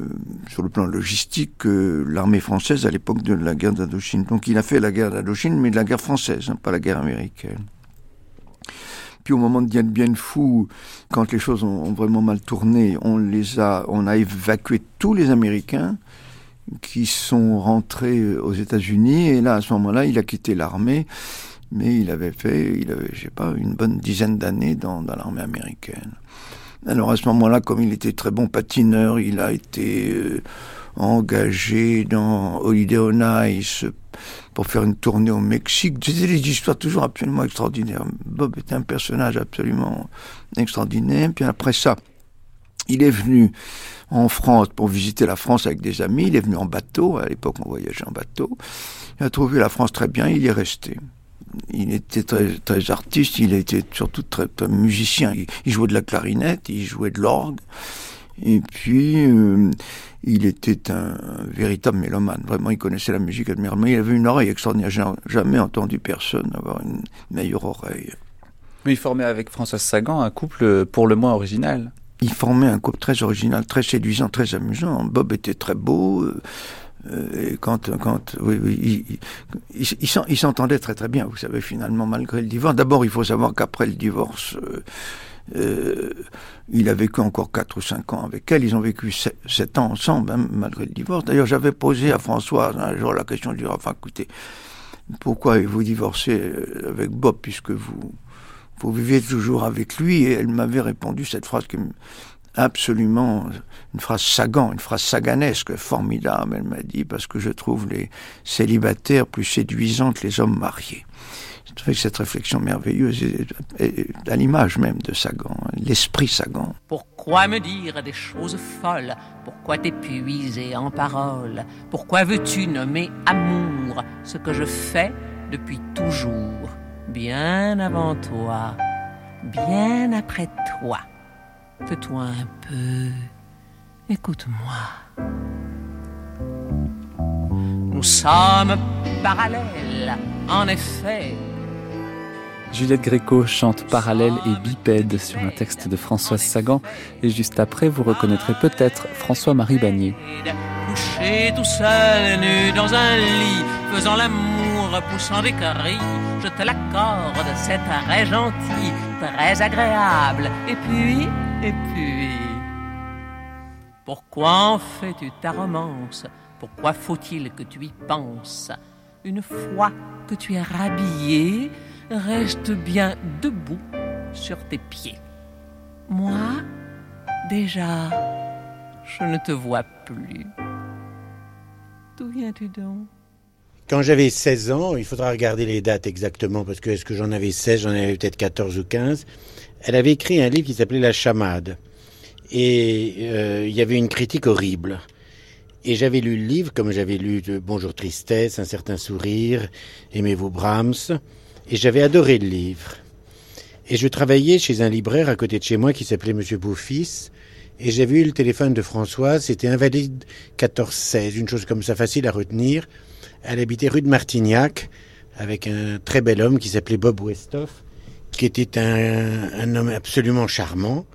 sur le plan logistique euh, l'armée française à l'époque de la guerre d'Indochine. Donc il a fait la guerre d'Indochine, mais de la guerre française, hein, pas la guerre américaine. Puis au moment de Dien Bien Phu, quand les choses ont, ont, vraiment mal tourné, on les a, on a évacué tous les Américains qui sont rentrés euh, aux États-Unis. Et là, à ce moment-là, il a quitté l'armée, mais il avait fait, il avait, sais pas, une bonne dizaine d'années dans, dans l'armée américaine. Alors à ce moment-là, comme il était très bon patineur, il a été euh, engagé dans Holiday on Ice pour faire une tournée au Mexique. C'était des histoires toujours absolument extraordinaires. Bob était un personnage absolument extraordinaire. Puis après ça, il est venu en France pour visiter la France avec des amis. Il est venu en bateau. À l'époque, on voyageait en bateau. Il a trouvé la France très bien. Il y est resté il était très, très artiste, il était surtout très, très musicien. Il, il, jouait de la clarinette, il jouait de l'orgue. Et puis, euh, il était un, véritable mélomane. Vraiment, il connaissait la musique admirablement. Il avait une oreille extraordinaire. J'ai jamais entendu personne avoir une meilleure oreille. Mais il formait avec Françoise Sagan un couple pour le moins original. Il formait un couple très original, très séduisant, très amusant. Bob était très beau. Euh, et quand, quand, oui, oui, il, il, il s'entendait très très bien, vous savez, finalement, malgré le divorce. D'abord, il faut savoir qu'après le divorce, euh, euh, il a vécu encore 4 ou 5 ans avec elle. Ils ont vécu 7, 7 ans ensemble, même malgré le divorce. D'ailleurs, j'avais posé à Françoise un jour la question du enfin, écoutez, pourquoi vous divorcez avec Bob puisque vous, vous vivez toujours avec lui? Et elle m'avait répondu cette phrase qui absolument une phrase Sagan, une phrase saganesque, formidable, elle m'a dit, parce que je trouve les célibataires plus séduisants que les hommes mariés. Que cette réflexion merveilleuse est à l'image même de Sagan, l'esprit Sagan. Pourquoi me dire des choses folles? Pourquoi t'épuiser en paroles Pourquoi veux-tu nommer amour ce que je fais depuis toujours, bien avant toi, bien après toi Tais-toi un peu. Écoute-moi. Nous sommes parallèles, en effet. Juliette Gréco chante Parallèle et Bipède sur un texte de Françoise Sagan et juste après vous reconnaîtrez peut-être François-Marie Bagné. Couché tout seul, nu dans un lit, faisant l'amour, poussant des cris, je te l'accorde, c'est très gentil, très agréable. Et puis, et puis, pourquoi en fais-tu ta romance? Pourquoi faut-il que tu y penses? Une fois que tu es rhabillé, reste bien debout sur tes pieds. Moi, déjà, je ne te vois plus. D'où viens-tu donc? Quand j'avais 16 ans, il faudra regarder les dates exactement, parce que est-ce que j'en avais 16, j'en avais peut-être 14 ou 15, elle avait écrit un livre qui s'appelait La chamade. Et euh, il y avait une critique horrible. Et j'avais lu le livre, comme j'avais lu Bonjour Tristesse, Un certain sourire, Aimez-vous Brahms, et j'avais adoré le livre. Et je travaillais chez un libraire à côté de chez moi qui s'appelait Monsieur Bouffis, Et j'avais eu le téléphone de Françoise, c'était invalide 1416, une chose comme ça facile à retenir. Elle habitait rue de Martignac avec un très bel homme qui s'appelait Bob Westhoff, qui était un, homme absolument charmant.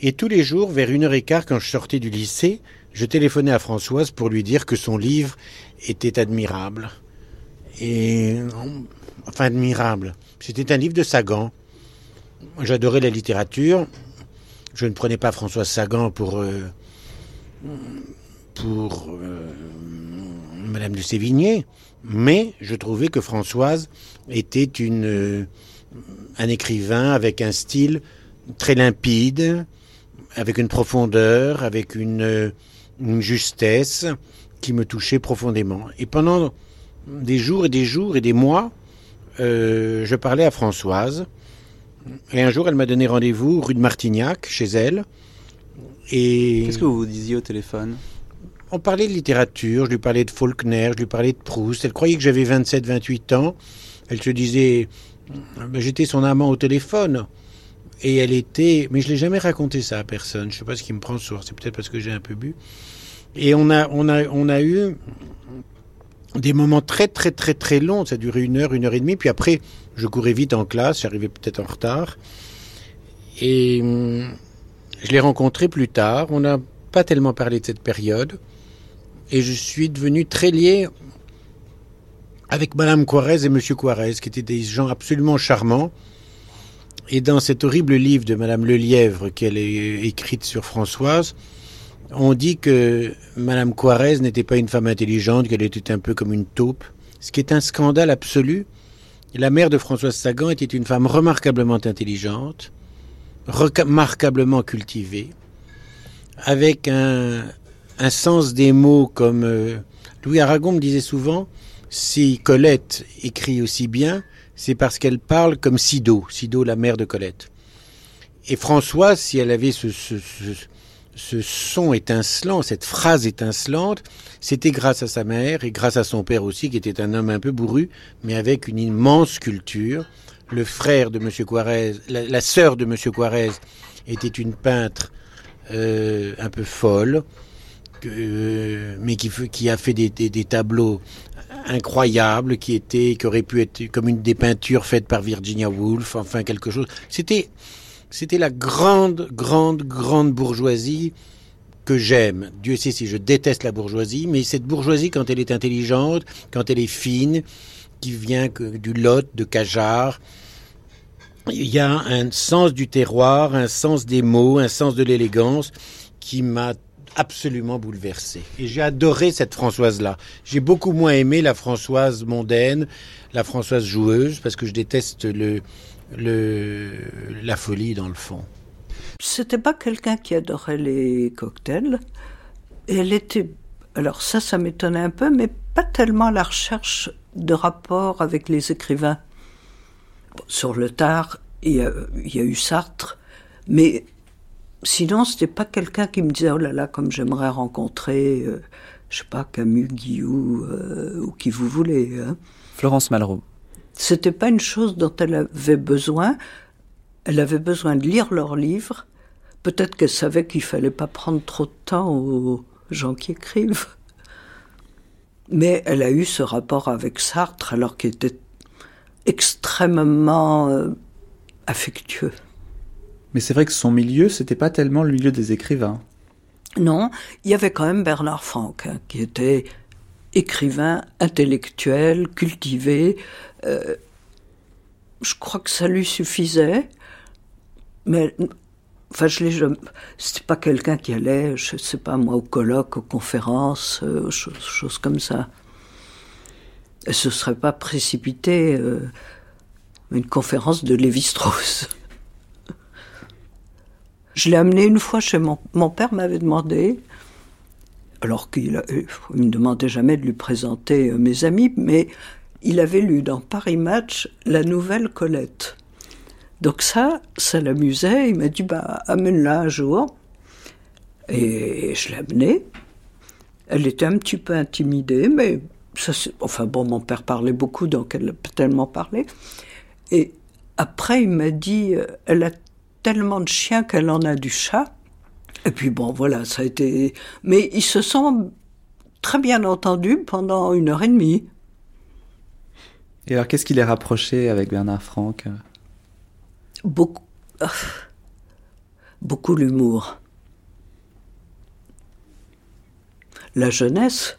Et tous les jours, vers une heure et quart, quand je sortais du lycée, je téléphonais à Françoise pour lui dire que son livre était admirable. Et enfin admirable. C'était un livre de Sagan. J'adorais la littérature. Je ne prenais pas Françoise Sagan pour euh, pour euh, Madame de Sévigné, mais je trouvais que Françoise était une un écrivain avec un style très limpide, avec une profondeur, avec une, une justesse qui me touchait profondément. Et pendant des jours et des jours et des mois, euh, je parlais à Françoise. Et un jour, elle m'a donné rendez-vous rue de Martignac, chez elle. Et Qu'est-ce que vous vous disiez au téléphone? On parlait de littérature, je lui parlais de Faulkner, je lui parlais de Proust. Elle croyait que j'avais 27-28 ans. Elle se disait, j'étais son amant au téléphone. Et elle était, mais je l'ai jamais raconté ça à personne. Je sais pas ce qui me prend sourd. C'est peut-être parce que j'ai un peu bu. Et on a, on a, on a eu des moments très, très, très, très longs. Ça a duré une heure, une heure et demie. Puis après, je courais vite en classe. J'arrivais peut-être en retard. Et hum, je l'ai rencontré plus tard. On n'a pas tellement parlé de cette période. Et je suis devenu très lié avec Madame Quarez et Monsieur Quarez, qui étaient des gens absolument charmants. Et dans cet horrible livre de Madame Lelièvre qu'elle a écrite sur Françoise, on dit que Madame Quarez n'était pas une femme intelligente, qu'elle était un peu comme une taupe, ce qui est un scandale absolu. La mère de Françoise Sagan était une femme remarquablement intelligente, remarquablement cultivée, avec un, un sens des mots comme euh, Louis Aragon me disait souvent, si Colette écrit aussi bien, c'est parce qu'elle parle comme Sido, Sido la mère de Colette. Et Françoise, si elle avait ce, ce, ce, ce son étincelant, cette phrase étincelante, c'était grâce à sa mère et grâce à son père aussi, qui était un homme un peu bourru, mais avec une immense culture. Le frère de Monsieur Quarez, la, sœur de Monsieur Quarez était une peintre euh, un peu folle, que, mais qui, qui, a fait des, des, tableaux incroyables, qui étaient, qui auraient pu être comme une des peintures faites par Virginia Woolf, enfin quelque chose. C'était, c'était la grande, grande, grande bourgeoisie que j'aime. Dieu sait si je déteste la bourgeoisie, mais cette bourgeoisie, quand elle est intelligente, quand elle est fine, qui vient du Lot, de Cajar, il y a un sens du terroir, un sens des mots, un sens de l'élégance qui m'a absolument bouleversé. Et j'ai adoré cette Françoise-là. J'ai beaucoup moins aimé la Françoise mondaine, la Françoise joueuse, parce que je déteste le, la folie dans le fond. C'était pas quelqu'un qui adorait les cocktails. Elle était. Alors ça, ça m'étonnait un peu, mais pas tellement la recherche de rapport avec les écrivains. Sur le tard, il y a eu Sartre, mais sinon, c'était pas quelqu'un qui me disait oh là là, comme j'aimerais rencontrer, euh, je sais pas, Camus, Guillou euh, ou qui vous voulez. Hein. Florence Malraux. C'était pas une chose dont elle avait besoin. Elle avait besoin de lire leurs livres. Peut-être qu'elle savait qu'il fallait pas prendre trop de temps aux gens qui écrivent. Mais elle a eu ce rapport avec Sartre alors qu'il était extrêmement euh, affectueux. Mais c'est vrai que son milieu, c'était pas tellement le milieu des écrivains. Non, il y avait quand même Bernard Franck, hein, qui était écrivain intellectuel, cultivé. Euh, je crois que ça lui suffisait, mais enfin, je l'ai C'était pas quelqu'un qui allait, je sais pas moi, au colloque, aux conférences, euh, choses, choses, comme ça. Elle se serait pas précipité euh, une conférence de Lévi-Strauss. Je l'ai amené une fois chez mon, mon père m'avait demandé, alors qu'il ne me demandait jamais de lui présenter euh, mes amis, mais il avait lu dans Paris Match la nouvelle Colette. Donc ça, ça l'amusait. Il m'a dit, bah, amène-la un jour. Et je l'ai amenée. Elle était un petit peu intimidée, mais ça, enfin bon, mon père parlait beaucoup, donc elle pas tellement parlé. Et après, il m'a dit, elle a tellement de chiens qu'elle en a du chat. Et puis bon, voilà, ça a été. Mais ils se sont très bien entendus pendant une heure et demie. Et alors, qu'est-ce qui les rapprochait avec Bernard Franck? Beaucoup. Beaucoup l'humour. La jeunesse.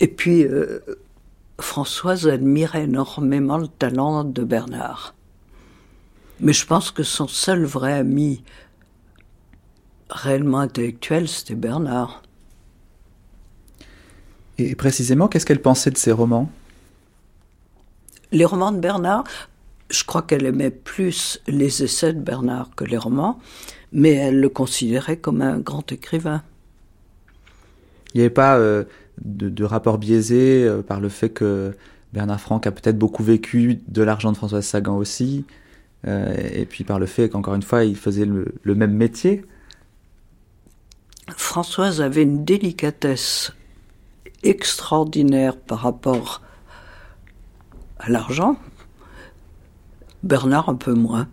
Et puis, euh, Françoise admirait énormément le talent de Bernard. Mais je pense que son seul vrai ami réellement intellectuel, c'était Bernard. Et précisément, qu'est-ce qu'elle pensait de ses romans? Les romans de Bernard, je crois qu'elle aimait plus les essais de Bernard que les romans, mais elle le considérait comme un grand écrivain. Il n'y avait pas euh, de, rapport biaisé euh, par le fait que Bernard Franck a peut-être beaucoup vécu de l'argent de Françoise Sagan aussi, et puis par le fait qu'encore une fois, il faisait le même métier. Françoise avait une délicatesse extraordinaire par rapport à l'argent, Bernard un peu moins.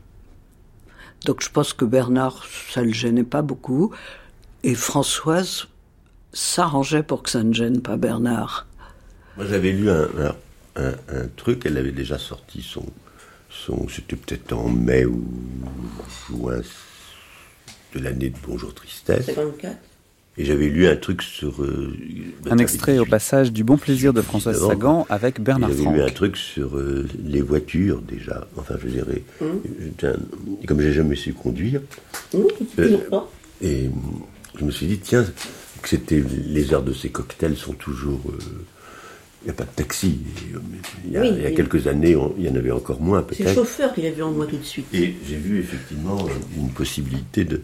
Donc je pense que Bernard, ça ne le gênait pas beaucoup, et Françoise s'arrangeait pour que ça ne gêne pas Bernard. Moi j'avais lu un, truc, elle avait déjà sorti son, son c'était peut-être en mai ou juin de l'année de Bonjour Tristesse. 54. Et j'avais lu un truc sur. Euh, un extrait au passage du Bon Plaisir de François Sagan avec Bernard Franck. J'avais lu un truc sur euh, les voitures déjà. Enfin, je dirais. Hum. comme j'ai jamais su conduire. Hum, euh, et je me suis dit, tiens, que c'était les heures de ces cocktails sont toujours. Il n'y a pas de taxi. Il y a, il y a quelques années, il y en avait encore moins peut-être. C'est le chauffeur qui l'a vu en moi tout de suite. Et j'ai vu effectivement une possibilité de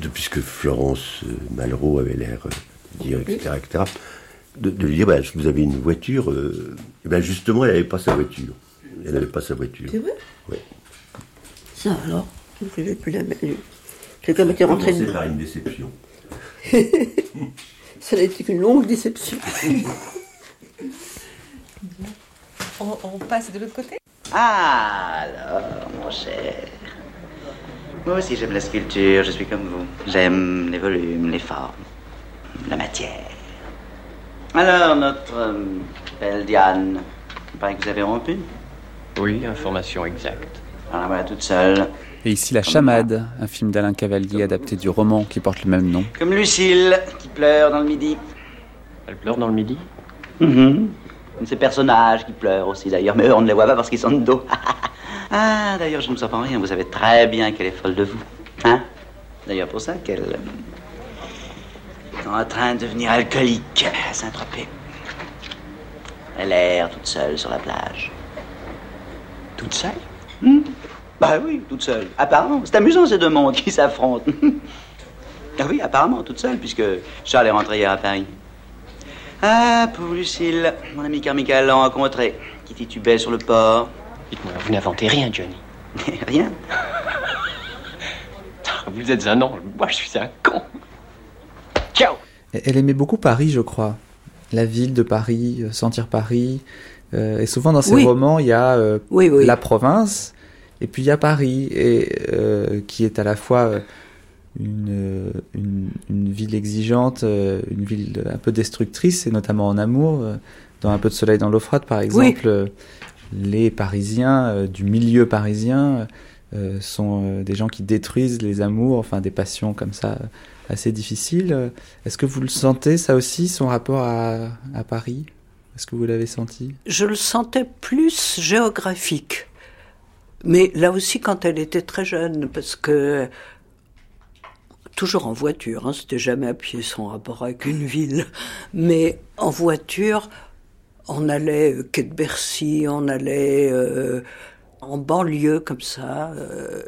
depuis que Florence euh, Malraux avait l'air euh, dire, etc., etc., de, lui dire, bah, vous avez une voiture, euh, et ben justement, elle n'avait pas sa voiture. Elle n'avait pas sa voiture. C'est vrai? Oui. Ça alors, je n'ai plus la même. C'est comme été rentré C'est par une déception? (laughs) Ça n'a été qu'une longue déception. (laughs) on, on passe de l'autre côté Ah, alors, mon cher. Moi aussi j'aime la sculpture, je suis comme vous. J'aime les volumes, les formes, la matière. Alors, notre euh, belle Diane, il paraît que vous avez rompu Oui, information exacte. Alors voilà, toute seule. Et ici La Chamade, un film d'Alain Cavalier adapté du roman qui porte le même nom. Comme Lucille, qui pleure dans le midi. Elle pleure dans le midi? Mm Ces personnages qui pleurent aussi d'ailleurs, mais eux on ne les voit pas parce qu'ils sont de dos. (laughs) Ah, d'ailleurs, je ne sens pas rien. Vous savez très bien qu'elle est folle de vous. Hein? D'ailleurs, pour ça qu'elle est en train de devenir alcoolique à Saint-Tropez. Elle erre toute seule sur la plage. Toute seule? Hmm? Bah oui, toute seule. Apparemment, c'est amusant ces deux mondes qui s'affrontent. (laughs) ah oui, apparemment, toute seule, puisque Charles est rentré hier à Paris. Ah, pauvre Lucille, mon ami Carmichael l'a rencontré, qui titubait sur le port? Dites-moi, vous n'inventez rien, Johnny. (laughs) rien? Vous êtes un ange, moi je suis un con. Ciao Elle aimait beaucoup Paris, je crois. La ville de Paris, euh, sentir Paris. Euh, et souvent dans ses romans, il y a euh, la province, et puis il y a Paris, et, qui est à la fois une, une, ville exigeante, une ville un peu destructrice, et notamment en amour. Dans Un peu de soleil dans l'eau froide, par exemple, les Parisiens euh, du milieu parisien euh, sont euh, des gens qui détruisent les amours, enfin des passions comme ça assez difficiles. Est-ce que vous le sentez, ça aussi, son rapport à, à Paris? Est-ce que vous l'avez senti? Je le sentais plus géographique. Mais là aussi, quand elle était très jeune, parce que toujours en voiture, hein, c'était jamais à pied son rapport avec une ville, mais en voiture, on allait euh, quai de Bercy, on allait euh, en banlieue comme ça. Euh.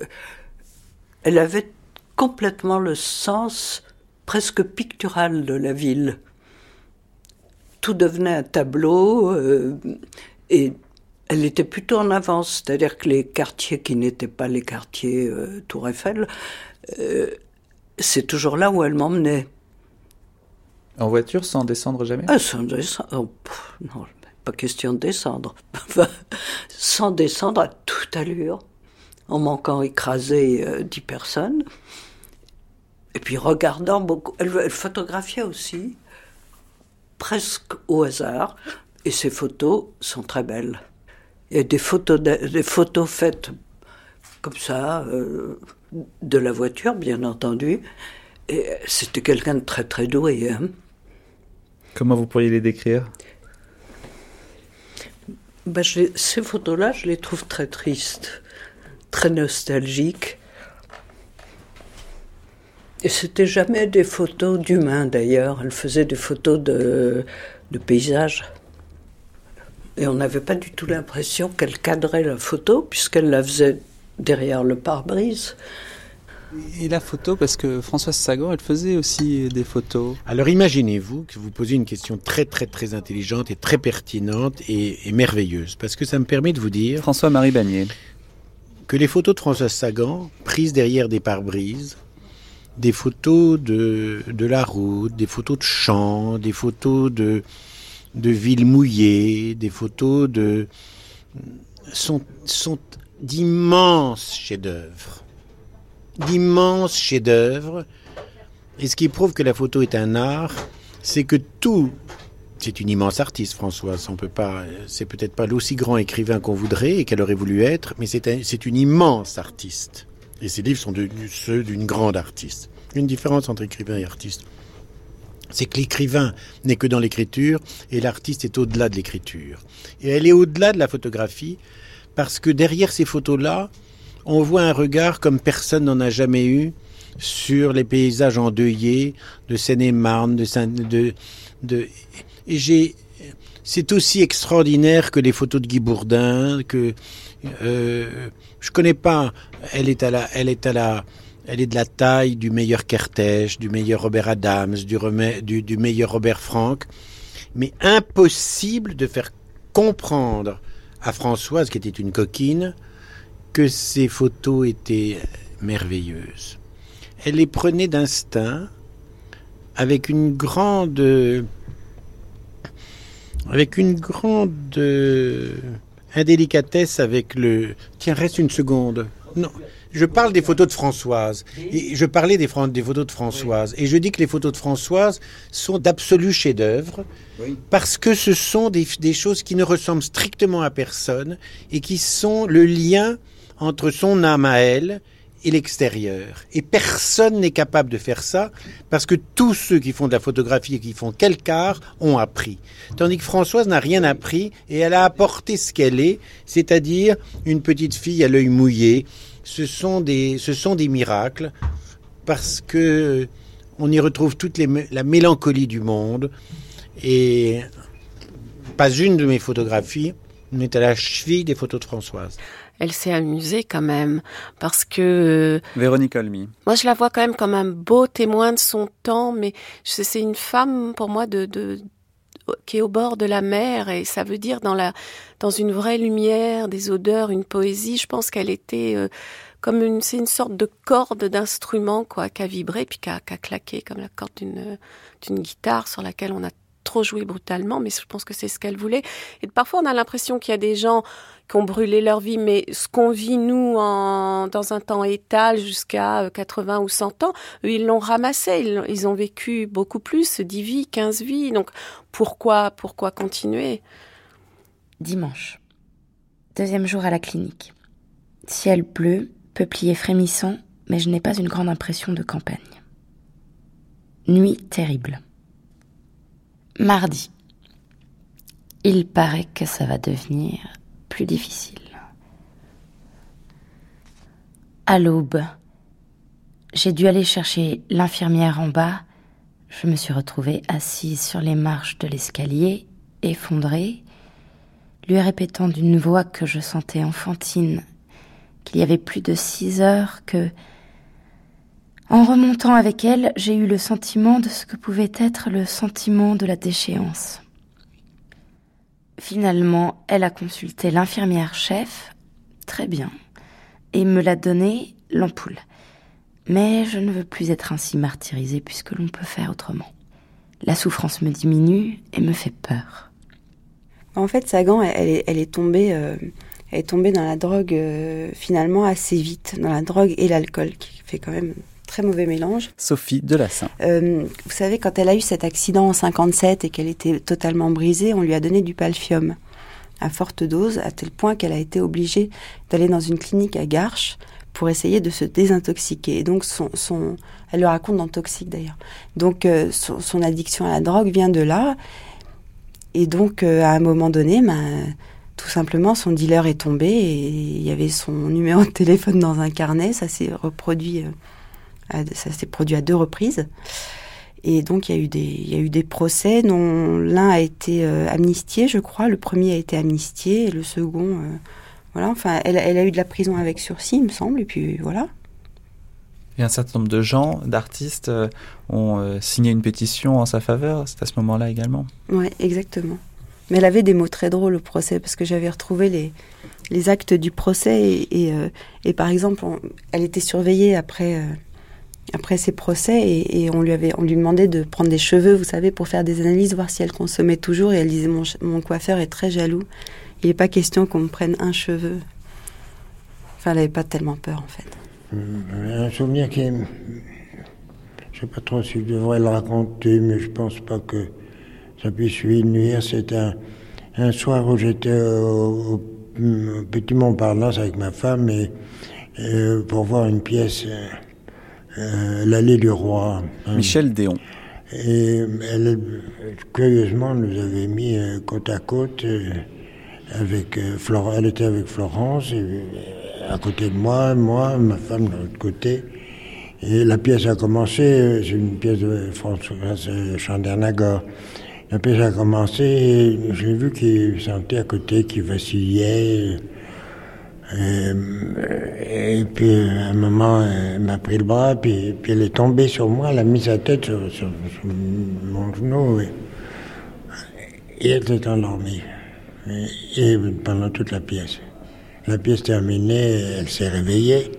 elle avait complètement le sens presque pictural de la ville. Tout devenait un tableau et elle était plutôt en avance, c'est-à-dire que les quartiers qui n'étaient pas les quartiers Tour Eiffel, c'est toujours là où elle m'emmenait. En voiture, sans descendre jamais? Ah, Sans descendre. Oh, non, pas question de descendre. (laughs) sans descendre à toute allure, en manquant écraser euh, dix personnes. Et puis regardant beaucoup, elle, elle photographiait aussi, presque au hasard, et ses photos sont très belles. Il y a des photos, de- des photos faites comme ça, euh, de la voiture, bien entendu. Et c'était quelqu'un de très très doué. hein. Comment vous pourriez les décrire? Ben, je ces photos-là, je les trouve très tristes, très nostalgiques. Et c'était jamais des photos d'humains d'ailleurs. Elle faisait des photos de, de paysages. Et on n'avait pas du tout l'impression qu'elle cadrait la photo, puisqu'elle la faisait derrière le pare-brise. Et la photo, parce que Françoise Sagan, elle faisait aussi des photos. Alors imaginez-vous que vous posez une question très très très intelligente et très pertinente et, et merveilleuse, parce que ça me permet de vous dire... François-Marie Bagné. Que les photos de Françoise Sagan, prises derrière des pare-brises, des photos de, de la route, des photos de champs, des photos de, de villes mouillées, des photos de... sont, sont d'immenses chefs-d'œuvre. D'immenses chefs-d'œuvre. Et ce qui prouve que la photo est un art, c'est que tout. C'est une immense artiste, Françoise. On peut pas. C'est peut-être pas l'aussi grand écrivain qu'on voudrait et qu'elle aurait voulu être, mais c'est un- c'est une immense artiste. Et ses livres sont devenus ceux d'une grande artiste. Une différence entre écrivain et artiste, c'est que l'écrivain n'est que dans l'écriture et l'artiste est au-delà de l'écriture. Et elle est au-delà de la photographie parce que derrière ces photos-là, on voit un regard comme personne n'en a jamais eu sur les paysages endeuillés de Seine-et-Marne, de, Saint- de, et c'est aussi extraordinaire que les photos de Guy Bourdin que euh, je connais pas elle est à la elle est à la elle est de la taille du meilleur Kertész, du meilleur Robert Adams, du, du meilleur Robert Frank, mais impossible de faire comprendre à Françoise, qui était une coquine, que ces photos étaient merveilleuses. Elle les prenait d'instinct, avec une grande, avec une grande euh, indélicatesse avec le. Tiens, reste une seconde. Non, je parle des photos de Françoise. Et je parlais des, Fran- des photos de Françoise. Et je dis que les photos de Françoise sont d'absolus chefs-d'œuvre parce que ce sont des, des choses qui ne ressemblent strictement à personne et qui sont le lien entre son âme à elle et l'extérieur. Et personne n'est capable de faire ça parce que tous ceux qui font de la photographie et qui font quelque art ont appris. Tandis que Françoise n'a rien appris et elle a apporté ce qu'elle est, c'est-à-dire une petite fille à l'œil mouillé. Ce sont des, ce sont des miracles parce que on y retrouve toute les, la mélancolie du monde et pas une de mes photographies n'est à la cheville des photos de Françoise. Elle s'est amusée quand même, parce que euh, Véronique Olmy. moi je la vois quand même comme un beau témoin de son temps, mais c'est une femme pour moi de, de qui est au bord de la mer et ça veut dire dans la dans une vraie lumière, des odeurs, une poésie. Je pense qu'elle était euh, comme une c'est une sorte de corde d'instrument quoi, qui a vibré puis qui a, qui a claqué comme la corde d'une d'une guitare sur laquelle on a trop joué brutalement, mais je pense que c'est ce qu'elle voulait. Et parfois, on a l'impression qu'il y a des gens qui ont brûlé leur vie, mais ce qu'on vit, nous, en, dans un temps étal jusqu'à euh, 80 ou 100 ans, eux, ils l'ont ramassé. Ils, ils ont vécu beaucoup plus, 10 vies, 15 vies. Donc, pourquoi, pourquoi continuer? Dimanche. Deuxième jour à la clinique. Ciel bleu, peuplier frémissant, mais je n'ai pas une grande impression de campagne. Nuit terrible. Mardi. Il paraît que ça va devenir plus difficile. À l'aube, j'ai dû aller chercher l'infirmière en bas. Je me suis retrouvée assise sur les marches de l'escalier, effondrée, lui répétant d'une voix que je sentais enfantine qu'il y avait plus de six heures que, en remontant avec elle, j'ai eu le sentiment de ce que pouvait être le sentiment de la déchéance. Finalement, elle a consulté l'infirmière chef, très bien, et me l'a donné l'ampoule. Mais je ne veux plus être ainsi martyrisée puisque l'on peut faire autrement. La souffrance me diminue et me fait peur. En fait, Sagan, elle est, elle est tombée, euh, elle est tombée dans la drogue euh, finalement assez vite, dans la drogue et l'alcool, qui fait quand même très mauvais mélange. Sophie Delassin. Euh, vous savez, quand elle a eu cet accident en 57 et qu'elle était totalement brisée, on lui a donné du palfium à forte dose, à tel point qu'elle a été obligée d'aller dans une clinique à Garches pour essayer de se désintoxiquer. Et donc, son, son, elle le raconte dans Toxique d'ailleurs. Donc, euh, son, son, addiction à la drogue vient de là. Et donc, euh, à un moment donné, ben, tout simplement, son dealer est tombé et il y avait son numéro de téléphone dans un carnet. Ça s'est reproduit, ça s'est produit à deux reprises. Et donc, il y a eu des, il y a eu des procès dont l'un a été euh, amnistié, je crois. Le premier a été amnistié et le second, euh, voilà. Enfin, elle, elle, a eu de la prison avec sursis, il me semble. Et puis voilà. Et un certain nombre de gens, d'artistes, euh, ont signé une pétition en sa faveur. C'est à ce moment-là également. Oui, exactement. Mais elle avait des mots très drôles au procès parce que j'avais retrouvé les, les actes du procès et, et, et par exemple, on, elle était surveillée après, après ses procès et, on, lui avait, on lui demandait de prendre des cheveux, vous savez, pour faire des analyses, voir si elle consommait toujours. Et elle disait Mon, coiffeur est très jaloux. Il n'est pas question qu'on me prenne un cheveu. Enfin, elle n'avait pas tellement peur en fait. Un souvenir qui est. Je sais pas trop si je devrais le raconter, mais je pense pas que ça puisse lui nuire. C'est un, un soir où j'étais au, au, Petit Montparnasse avec ma femme et, et pour voir une pièce, euh, L'allée du roi. Hein. Michel Déon. Et elle, curieusement, nous avait mis euh, côte à côte. Euh, avec Florence, elle était avec Florence et à côté de moi, moi, ma femme de l'autre côté. Et la pièce a commencé, c'est une pièce de François Chandernagor. La pièce a commencé j'ai vu qu'il sentait à côté, qu'il vacillait. Et, et, puis à un moment, elle m'a pris le bras, puis, puis, elle est tombée sur moi, elle a mis sa tête sur, mon genou et, elle s'est endormie. Et, pendant toute la pièce. La pièce terminée, elle s'est réveillée.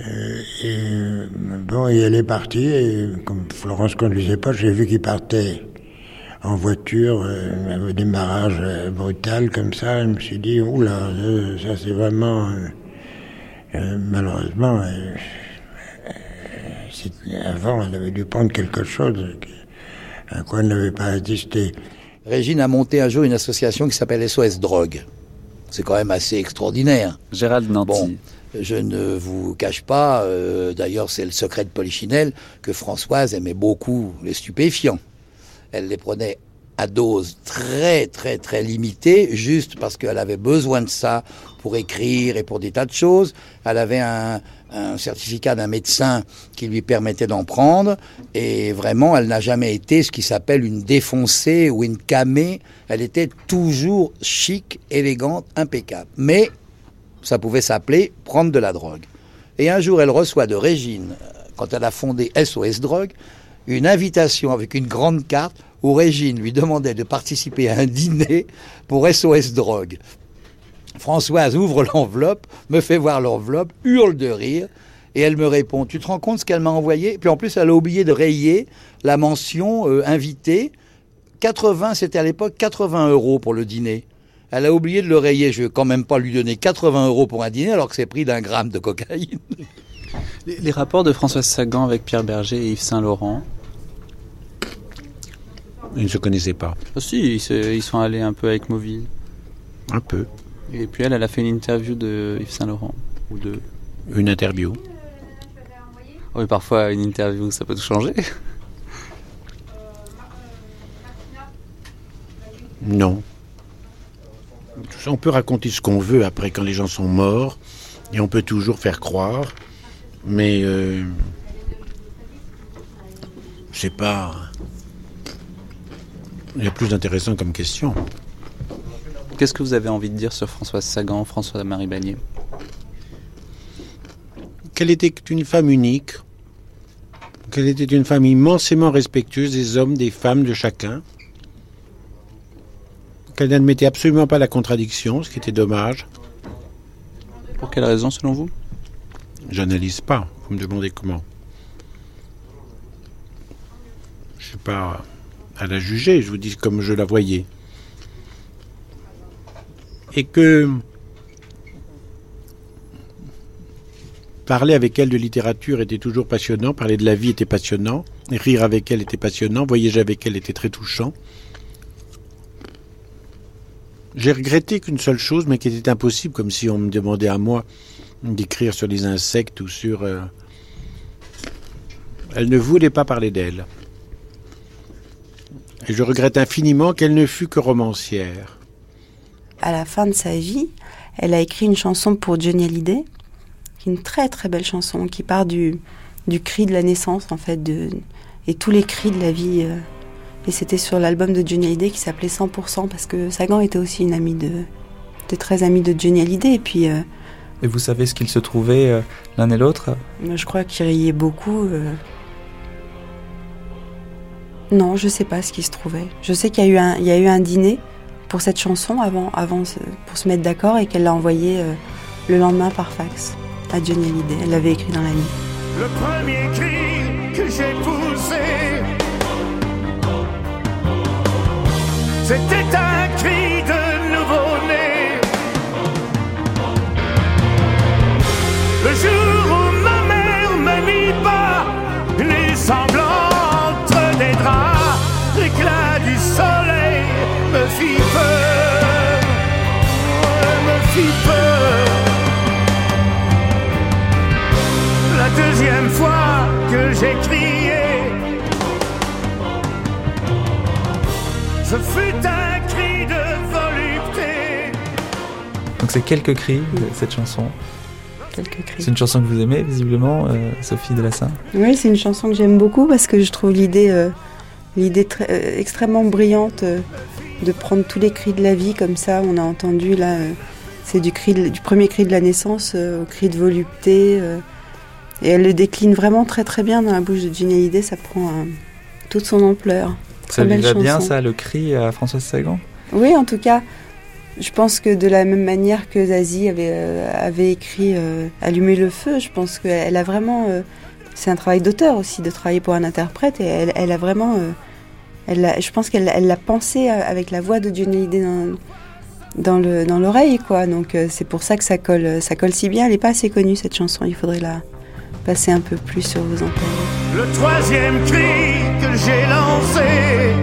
Euh, et bon, elle est partie. Et comme Florence conduisait pas, j'ai vu qu'il partait en voiture, euh, un démarrage euh, brutal comme ça. Je me suis dit, oula, euh, ça c'est vraiment. Euh, malheureusement, avant, elle avait dû prendre quelque chose à quoi elle n'avait pas assisté. Régine a monté un jour une association qui s'appelle SOS Drogue. C'est quand même assez extraordinaire. Gérald Nanty. Bon, je ne vous cache pas, euh, d'ailleurs c'est le secret de Polichinelle, que Françoise aimait beaucoup les stupéfiants. Elle les prenait à dose très très très limitée, juste parce qu'elle avait besoin de ça pour écrire et pour des tas de choses. Elle avait un, un certificat d'un médecin qui lui permettait d'en prendre, et vraiment elle n'a jamais été ce qui s'appelle une défoncée ou une camée. Elle était toujours chic, élégante, impeccable. Mais ça pouvait s'appeler prendre de la drogue. Et un jour, elle reçoit de Régine, quand elle a fondé SOS Drogue, une invitation avec une grande carte où Régine lui demandait de participer à un dîner pour SOS Drogue. Françoise ouvre l'enveloppe, me fait voir l'enveloppe, hurle de rire, et elle me répond Tu te rends compte ce qu'elle m'a envoyé? Puis en plus, elle a oublié de rayer la mention euh, invitée. 80, c'était à l'époque 80 euros pour le dîner. Elle a oublié de le rayer. Je ne vais quand même pas lui donner 80 euros pour un dîner alors que c'est pris d'un gramme de cocaïne. (laughs) Les, les, rapports de Françoise Sagan avec Pierre Berger et Yves Saint-Laurent Ils ne se connaissaient pas. Oh, si, ils, se, ils, sont allés un peu avec Mauville. Un peu. Et puis elle, elle a fait une interview de Yves Saint-Laurent. Ou de... Une interview. Oui, parfois une interview, ça peut tout changer. Non. On peut raconter ce qu'on veut après quand les gens sont morts, et on peut toujours faire croire, mais euh, c'est pas. Il y a plus d'intéressant comme question. Qu'est-ce que vous avez envie de dire sur Françoise Sagan, François-Marie Bagné? Qu'elle était une femme unique, qu'elle était une femme immensément respectueuse des hommes, des femmes, de chacun, qu'elle n'admettait absolument pas la contradiction, ce qui était dommage. Pour quelle raison, selon vous? J'analyse pas. Vous me demandez comment. Je suis pas à la juger. Je vous dis comme je la voyais. Et que Parler avec elle de littérature était toujours passionnant, parler de la vie était passionnant, rire avec elle était passionnant, voyager avec elle était très touchant. J'ai regretté qu'une seule chose, mais qui était impossible, comme si on me demandait à moi d'écrire sur les insectes ou sur... Euh, elle ne voulait pas parler d'elle. Et je regrette infiniment qu'elle ne fût que romancière. À la fin de sa vie, elle a écrit une chanson pour Johnny Hallyday, une très très belle chanson, qui part du, du cri de la naissance, en fait, de, et tous les cris de la vie. Euh, et c'était sur l'album de Johnny Hallyday qui s'appelait 100%, parce que Sagan était aussi une amie de, était très amie de Johnny Hallyday. Et puis. Euh, et vous savez ce qu'ils se trouvaient euh, l'un et l'autre? Je crois qu'ils riaient beaucoup. Non, je sais pas ce qui se trouvait. Je sais qu'il y a eu un, il y a eu un dîner pour cette chanson avant, avant pour se mettre d'accord et qu'elle l'a envoyé euh, le lendemain par fax à Johnny Hallyday. Elle l'avait écrit dans la nuit. Le premier cri que j'ai poussé, c'était un cri Donc c'est quelques cris cette chanson. Quelques cris. C'est une chanson que vous aimez visiblement, euh, Sophie Delassin Oui, c'est une chanson que j'aime beaucoup parce que je trouve l'idée euh, l'idée euh, extrêmement brillante euh, de prendre tous les cris de la vie comme ça. On a entendu là, euh, c'est du, cri du premier cri de la naissance au cri de volupté. et elle le décline vraiment très très bien dans la bouche de Ginny Hallyday. Ça prend toute son ampleur. Ça lui va bien ça, le cri à Françoise Sagan? Oui, en tout cas. Je pense que de la même manière que Zazie avait, avait écrit Allumer le feu, je pense qu'elle a vraiment c'est un travail d'auteur aussi de travailler pour un interprète et elle, a vraiment euh, elle je pense qu'elle l'a pensé euh, avec la voix de Johnny Hallyday dans, le dans l'oreille quoi. Donc euh, c'est pour ça que ça colle ça colle si bien. Elle n'est pas assez connue cette chanson. Il faudrait la passer un peu plus sur vos antennes. Le troisième cri que j'ai lancé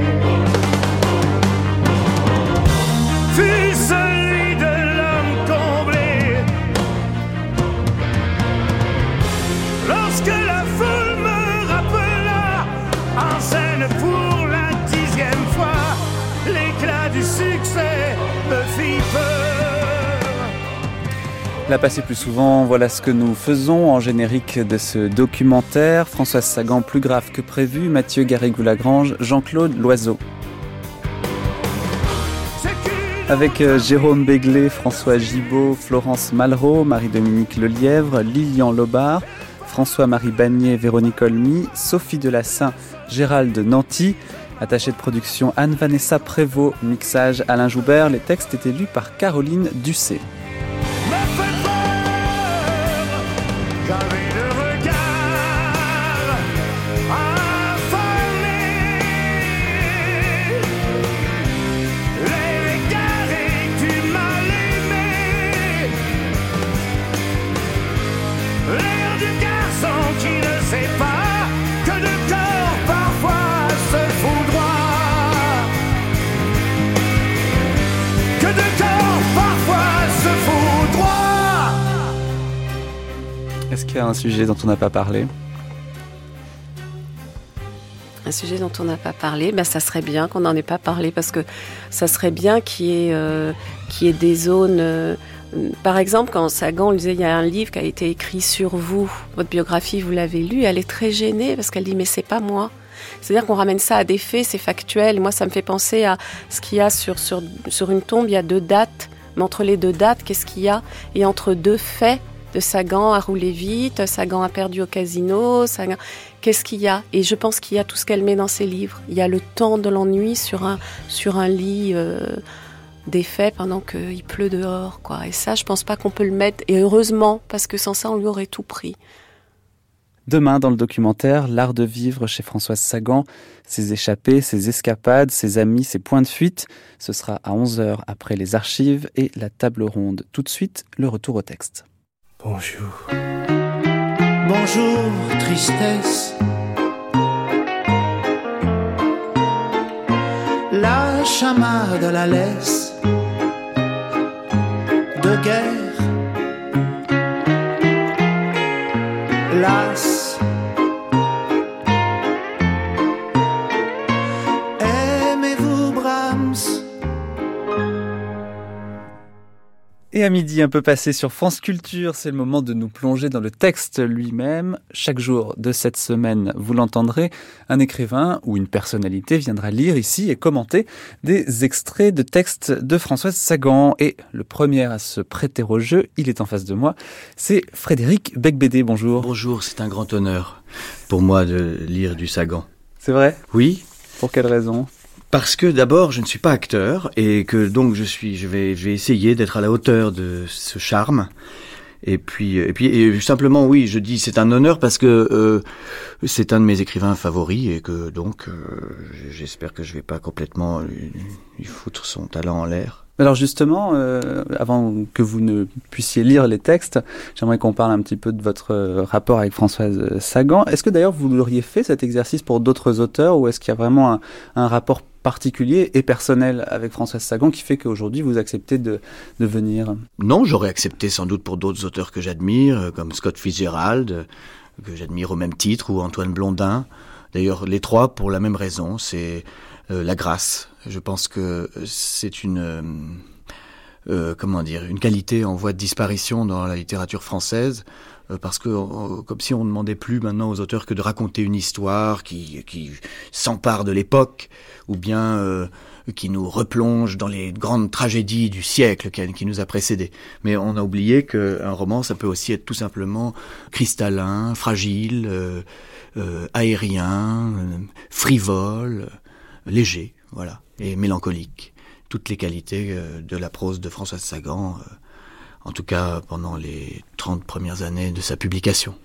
La passer plus souvent, voilà ce que nous faisons en générique de ce documentaire. Françoise Sagan, plus grave que prévu, Mathieu Garrigou-Lagrange, Jean-Claude Loiseau. Avec euh, Jérôme Béglé, François Gibaud, Florence Malraux, Marie-Dominique Lelièvre, Lilian Lobard, François-Marie Bagné, Véronique Olmy, Sophie Delassin, Gérald Nanty, attaché de production Anne-Vanessa Prévost, mixage Alain Joubert, les textes étaient lus par Caroline Ducé. Un sujet dont on n'a pas parlé un sujet dont on n'a pas parlé, ben ça serait bien qu'on n'en ait pas parlé parce que ça serait bien qu'il y ait, euh, des zones. Euh, par exemple, quand Sagan disait il y a un livre qui a été écrit sur vous, votre biographie, vous l'avez lu, elle est très gênée parce qu'elle dit mais c'est pas moi. C'est-à-dire qu'on ramène ça à des faits, c'est factuel. moi, ça me fait penser à ce qu'il y a sur, sur, sur une tombe, il y a deux dates. Mais entre les deux dates, qu'est-ce qu'il y a? Et entre deux faits, de Sagan a roulé vite, Sagan a perdu au casino, qu'est-ce qu'il y a? Et je pense qu'il y a tout ce qu'elle met dans ses livres. Il y a le temps de l'ennui sur un, sur un lit euh, défait pendant qu'il pleut dehors. Quoi. Et ça, je pense pas qu'on peut le mettre. Et heureusement, parce que sans ça, on lui aurait tout pris. Demain, dans le documentaire L'art de vivre chez Françoise Sagan, ses échappées, ses escapades, ses amis, ses points de fuite, ce sera à 11h après les archives et la table ronde. Tout de suite, le retour au texte. Bonjour. Bonjour, tristesse. La chamade la laisse de guerre. Las. Et à midi, un peu passé sur France Culture, c'est le moment de nous plonger dans le texte lui-même. Chaque jour de cette semaine, vous l'entendrez, un écrivain ou une personnalité viendra lire ici et commenter des extraits de textes de Françoise Sagan. Et le premier à se prêter au jeu, il est en face de moi, c'est Frédéric Becbédé. Bonjour. Bonjour, c'est un grand honneur pour moi de lire du Sagan. C'est vrai? Oui. Pour quelle raison? Parce que d'abord, je ne suis pas acteur et que donc je suis, je vais, je vais essayer d'être à la hauteur de ce charme. Et puis, et puis, et simplement, oui, je dis c'est un honneur parce que euh, c'est un de mes écrivains favoris et que donc, euh, j'espère que je vais pas complètement lui, lui foutre son talent en l'air. Alors justement, euh, avant que vous ne puissiez lire les textes, j'aimerais qu'on parle un petit peu de votre euh, rapport avec Françoise Sagan. Est-ce que d'ailleurs vous l'auriez fait cet exercice pour d'autres auteurs ou est-ce qu'il y a vraiment un, rapport particulier et personnel avec Françoise Sagan qui fait qu'aujourd'hui vous acceptez de, de venir? Non, j'aurais accepté sans doute pour d'autres auteurs que j'admire, euh, comme Scott Fitzgerald, que j'admire au même titre, ou Antoine Blondin. D'ailleurs, les trois pour la même raison, c'est la grâce. Je pense que c'est une... Euh, euh, comment dire, une qualité en voie de disparition dans la littérature française, euh, parce que euh, comme si on demandait plus maintenant aux auteurs que de raconter une histoire qui, s'empare de l'époque, ou bien euh, qui nous replonge dans les grandes tragédies du siècle qui, qui nous a précédés. Mais on a oublié qu'un roman, ça peut aussi être tout simplement cristallin, fragile, euh, euh, aérien, frivole, léger, voilà, et mélancolique toutes les qualités de la prose de Françoise Sagan, en tout cas pendant les 30 premières années de sa publication.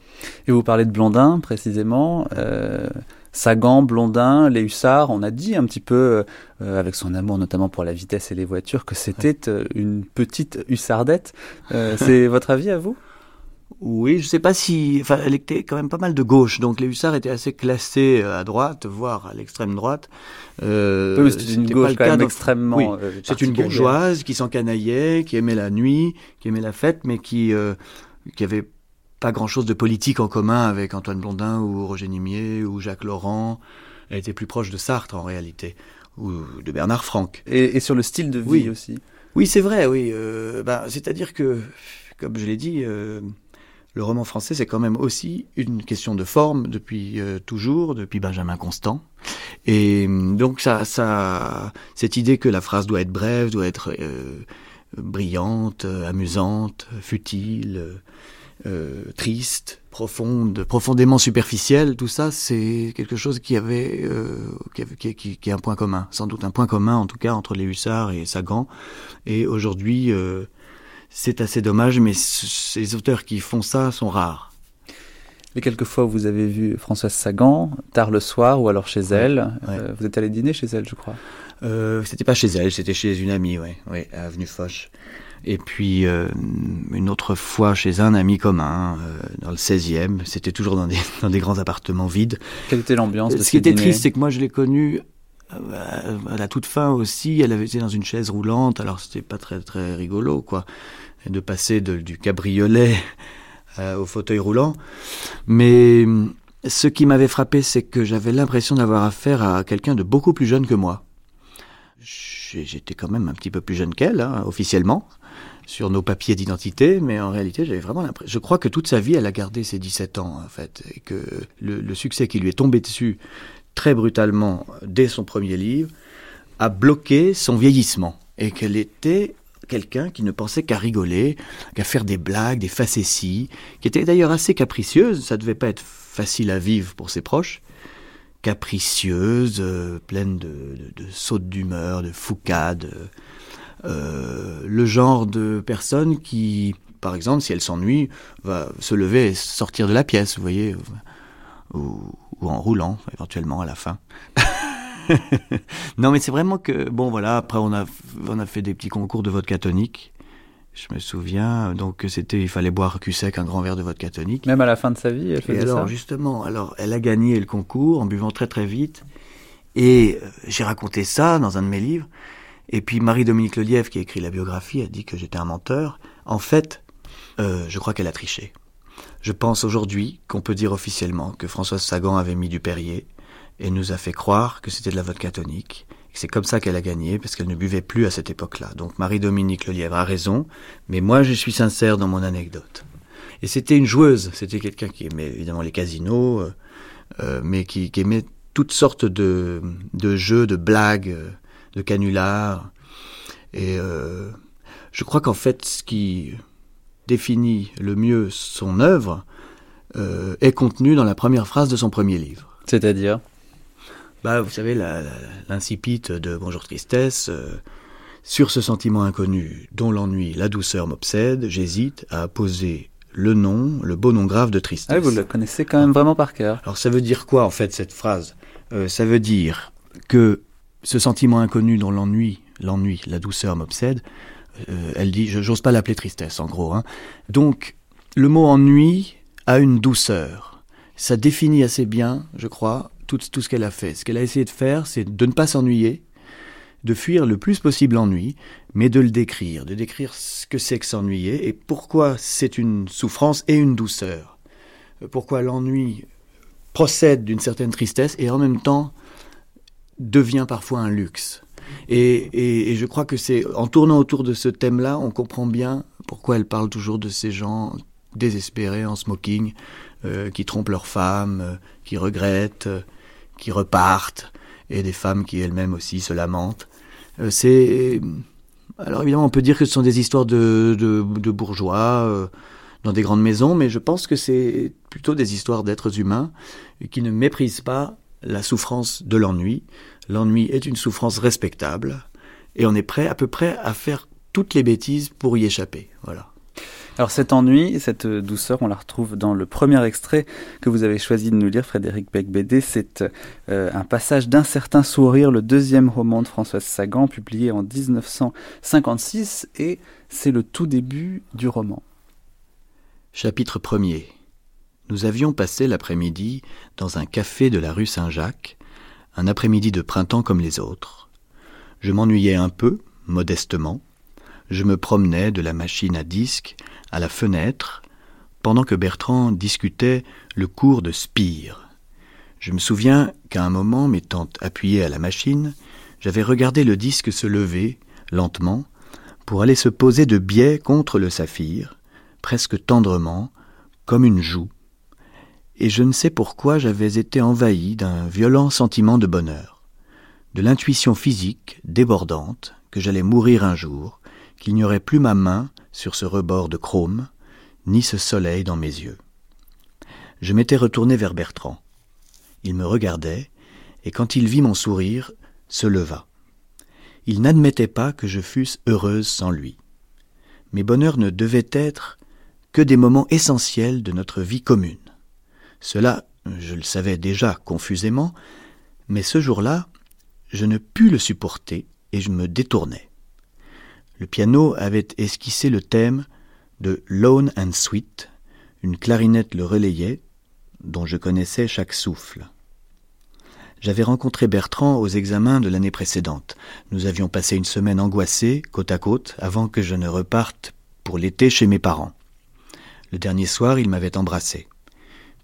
Et vous parlez de Blondin précisément. Euh, Sagan, Blondin, les hussards, on a dit un petit peu, euh, avec son amour notamment pour la vitesse et les voitures, que c'était euh, une petite hussardette. Euh, c'est (laughs) votre avis à vous? Oui, je sais pas si, enfin, elle était quand même pas mal de gauche, donc les hussards étaient assez classés à droite, voire à l'extrême droite. Euh, oui, c'était une gauche quand même extrêmement. Oui, euh, c'est une bourgeoise qui s'encanaillait, qui aimait la nuit, qui aimait la fête, mais qui euh, qui avait pas grand-chose de politique en commun avec Antoine Blondin ou Roger Nimier ou Jacques Laurent. Elle était plus proche de Sartre en réalité ou de Bernard Franck. Et, et sur le style de vie oui. aussi. Oui, c'est vrai. Oui, euh, bah, c'est-à-dire que, comme je l'ai dit le roman français, c'est quand même aussi une question de forme depuis euh, toujours, depuis Benjamin Constant. Et donc ça, cette idée que la phrase doit être brève, doit être euh, brillante, amusante, futile, euh, triste, profonde, profondément superficielle, tout ça, c'est quelque chose qui avait, qui, avait qui, qui, qui, est un point commun, sans doute un point commun en tout cas entre les hussards et Sagan. Et aujourd'hui c'est assez dommage, mais ces auteurs qui font ça sont rares. Mais quelquefois, vous avez vu Françoise Sagan, tard le soir ou alors chez elle. Ouais. Euh, vous êtes allé dîner chez elle, je crois. Euh, c'était pas chez elle, c'était chez une amie, ouais, ouais, à Avenue Foch. Et puis euh, une autre fois chez un ami commun, euh, dans le 16e. C'était toujours dans des, (laughs) dans des grands appartements vides. Quelle était l'ambiance Ce qui était triste, c'est que moi je l'ai connue à la toute fin aussi. Elle avait été dans une chaise roulante, alors c'était pas très très rigolo, quoi de passer du cabriolet euh, au fauteuil roulant. Mais ce qui m'avait frappé, c'est que j'avais l'impression d'avoir affaire à quelqu'un de beaucoup plus jeune que moi. J'étais quand même un petit peu plus jeune qu'elle, hein, officiellement, sur nos papiers d'identité, mais en réalité, j'avais vraiment l'impression. Je crois que toute sa vie, elle a gardé ses 17 ans, en fait, et que le succès qui lui est tombé dessus très brutalement dès son premier livre a bloqué son vieillissement, et qu'elle était quelqu'un qui ne pensait qu'à rigoler, qu'à faire des blagues, des facéties, qui était d'ailleurs assez capricieuse, ça devait pas être facile à vivre pour ses proches, capricieuse, euh, pleine de sautes d'humeur, de foucades, euh, le genre de personne qui, par exemple, si elle s'ennuie, va se lever et sortir de la pièce, vous voyez, ou, ou en roulant, éventuellement, à la fin. (laughs) non, mais c'est vraiment que, bon, voilà, après, on a, on a fait des petits concours de vodka tonique. Je me souviens donc que c'était il fallait boire cul sec un grand verre de vodka tonique. Même à la fin de sa vie, elle Et faisait alors ça. justement, alors elle a gagné le concours en buvant très très vite. Et euh, j'ai raconté ça dans un de mes livres. Et puis Marie-Dominique Lelièvre, qui a écrit la biographie, a dit que j'étais un menteur. En fait, euh, je crois qu'elle a triché. Je pense aujourd'hui qu'on peut dire officiellement que Françoise Sagan avait mis du Perrier et nous a fait croire que c'était de la vodka tonique. C'est comme ça qu'elle a gagné, parce qu'elle ne buvait plus à cette époque-là. Donc Marie-Dominique Lelièvre a raison, mais moi je suis sincère dans mon anecdote. Et c'était une joueuse, c'était quelqu'un qui aimait évidemment les casinos, euh, euh, mais qui, qui aimait toutes sortes de, de jeux, de blagues, euh, de canulars. Et euh, je crois qu'en fait, ce qui définit le mieux son œuvre euh, est contenu dans la première phrase de son premier livre. C'est-à-dire? Bah, Vous savez, l'incipit de Bonjour Tristesse. euh, sur ce sentiment inconnu dont l'ennui, la douceur m'obsède, j'hésite à poser le nom, le beau nom grave de tristesse. Ah vous le connaissez quand même vraiment par cœur. Alors ça veut dire quoi en fait cette phrase? Euh, Ça veut dire que ce sentiment inconnu dont l'ennui, l'ennui, la douceur m'obsède, euh, elle dit, je- j'ose pas l'appeler tristesse en gros. Hein. Donc le mot ennui a une douceur. Ça définit assez bien, je crois, tout, tout ce qu'elle a fait. Ce qu'elle a essayé de faire, c'est de ne pas s'ennuyer, de fuir le plus possible l'ennui, mais de le décrire, de décrire ce que c'est que s'ennuyer et pourquoi c'est une souffrance et une douceur. Euh, Pourquoi l'ennui procède d'une certaine tristesse et en même temps devient parfois un luxe. Et, je crois que c'est en tournant autour de ce thème-là, on comprend bien pourquoi elle parle toujours de ces gens désespérés en smoking, euh, qui trompent leurs femmes, euh, qui regrettent, euh, qui repartent, et des femmes qui elles-mêmes aussi se lamentent. C'est alors évidemment, on peut dire que ce sont des histoires de, de, bourgeois dans des grandes maisons, mais je pense que c'est plutôt des histoires d'êtres humains qui ne méprisent pas la souffrance de l'ennui. L'ennui est une souffrance respectable, et on est prêt à peu près à faire toutes les bêtises pour y échapper. Voilà. Alors cet ennui, cette douceur, on la retrouve dans le premier extrait que vous avez choisi de nous lire, Frédéric Becbédé. C'est euh, un passage d'un certain sourire, le deuxième roman de Françoise Sagan, publié en 1956, et c'est le tout début du roman. Chapitre 1er Nous avions passé l'après-midi dans un café de la rue Saint-Jacques, un après-midi de printemps comme les autres. Je m'ennuyais un peu, modestement. Je me promenais de la machine à disque à la fenêtre, pendant que Bertrand discutait le cours de Spire. Je me souviens qu'à un moment, m'étant appuyé à la machine, j'avais regardé le disque se lever, lentement, pour aller se poser de biais contre le saphir, presque tendrement, comme une joue, et je ne sais pourquoi j'avais été envahi d'un violent sentiment de bonheur, de l'intuition physique débordante que j'allais mourir un jour, qu'il n'y aurait plus ma main sur ce rebord de chrome, ni ce soleil dans mes yeux. Je m'étais retourné vers Bertrand. Il me regardait, et quand il vit mon sourire, se leva. Il n'admettait pas que je fusse heureuse sans lui. Mes bonheurs ne devaient être que des moments essentiels de notre vie commune. Cela, je le savais déjà confusément, mais ce jour-là, je ne pus le supporter et je me détournai. Le piano avait esquissé le thème de Lone and Sweet, une clarinette le relayait, dont je connaissais chaque souffle. J'avais rencontré Bertrand aux examens de l'année précédente. Nous avions passé une semaine angoissée, côte à côte, avant que je ne reparte pour l'été chez mes parents. Le dernier soir, il m'avait embrassé.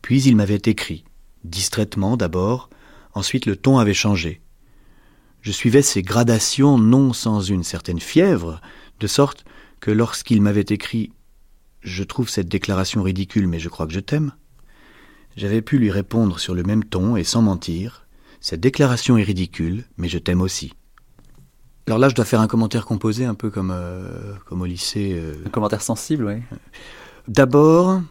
Puis il m'avait écrit, distraitement d'abord, ensuite le ton avait changé. Je suivais ces gradations non sans une certaine fièvre, de sorte que lorsqu'il m'avait écrit Je trouve cette déclaration ridicule, mais je crois que je t'aime, j'avais pu lui répondre sur le même ton et sans mentir Cette déclaration est ridicule, mais je t'aime aussi. Alors là, je dois faire un commentaire composé, un peu comme, euh, comme au lycée. euh. Un commentaire sensible, oui. D'abord,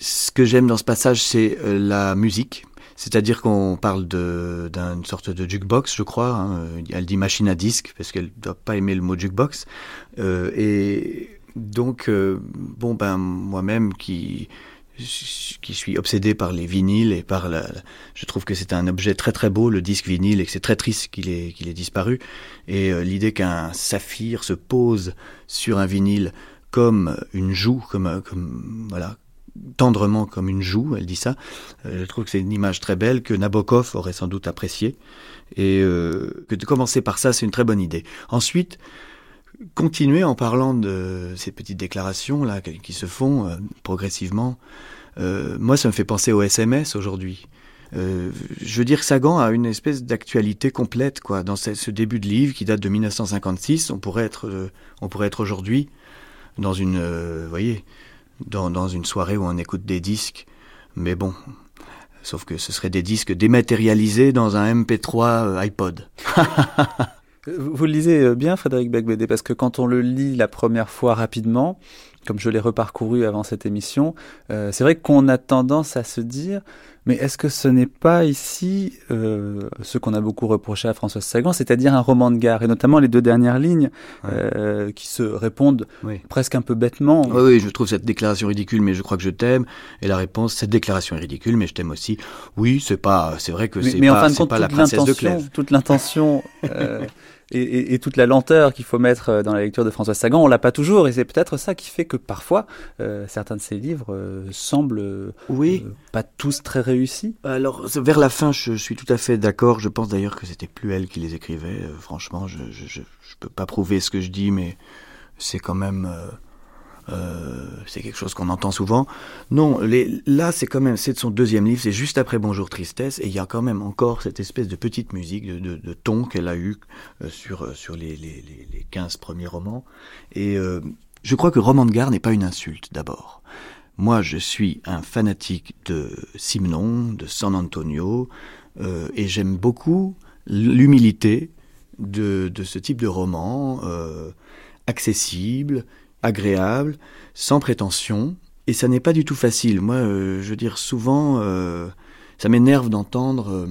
ce que j'aime dans ce passage, c'est euh, la musique. C'est-à-dire qu'on parle d'une sorte de jukebox, je crois. hein. Elle dit machine à disque, parce qu'elle ne doit pas aimer le mot jukebox. Euh, et donc, euh, bon, ben, moi-même qui qui suis obsédé par les vinyles et par la, je trouve que c'est un objet très très beau le disque vinyle et que c'est très triste qu'il ait qu'il ait disparu et euh, l'idée qu'un saphir se pose sur un vinyle comme une joue comme comme voilà tendrement comme une joue, elle dit ça. Euh, je trouve que c'est une image très belle que Nabokov aurait sans doute appréciée et euh, que de commencer par ça, c'est une très bonne idée. Ensuite, continuer en parlant de ces petites déclarations là qui se font euh, progressivement. Moi, ça me fait penser au SMS aujourd'hui. Je veux dire, Sagan a une espèce d'actualité complète, quoi. Dans ce, début de livre qui date de 1956, on pourrait être, être aujourd'hui dans une, euh, voyez, dans, une soirée où on écoute des disques. Mais bon, sauf que ce seraient des disques dématérialisés dans un MP3 euh, iPod. (laughs) Vous le lisez bien, Frédéric Becbédé, parce que quand on le lit la première fois rapidement, comme je l'ai reparcouru avant cette émission, euh, c'est vrai qu'on a tendance à se dire, mais est-ce que ce n'est pas ici euh, ce qu'on a beaucoup reproché à François Sagan, c'est-à-dire un roman de gare, et notamment les deux dernières lignes ouais. euh, qui se répondent oui. presque un peu bêtement. Oui, oui, je trouve cette déclaration ridicule, mais je crois que je t'aime. Et la réponse, cette déclaration est ridicule, mais je t'aime aussi. Oui, c'est pas, c'est vrai que c'est pas, en fin de compte, pas la princesse de Clèves. Toute l'intention. (laughs) euh, et, et, et, toute la lenteur qu'il faut mettre dans la lecture de François Sagan, on l'a pas toujours, et c'est peut-être ça qui fait que parfois euh, certains de ses livres euh, semblent oui. euh, pas tous très réussis. Alors vers la fin, je, je suis tout à fait d'accord. Je pense d'ailleurs que c'était plus elle qui les écrivait. Euh, franchement, je, je, je, je, peux pas prouver ce que je dis, mais c'est quand même euh, c'est quelque chose qu'on entend souvent. Non, là, c'est quand même, c'est de son deuxième livre, c'est juste après Bonjour Tristesse, et il y a quand même encore cette espèce de petite musique, de, ton qu'elle a eu euh, sur, sur les, les, les 15 premiers romans. Et euh, je crois que roman de gare n'est pas une insulte, d'abord. Moi, je suis un fanatique de Simon, de San Antonio, euh, et j'aime beaucoup l'humilité de, de, ce type de roman, euh, accessible, agréable, sans prétention, et ça n'est pas du tout facile. Moi, euh, je veux dire, souvent, euh, ça m'énerve d'entendre, euh,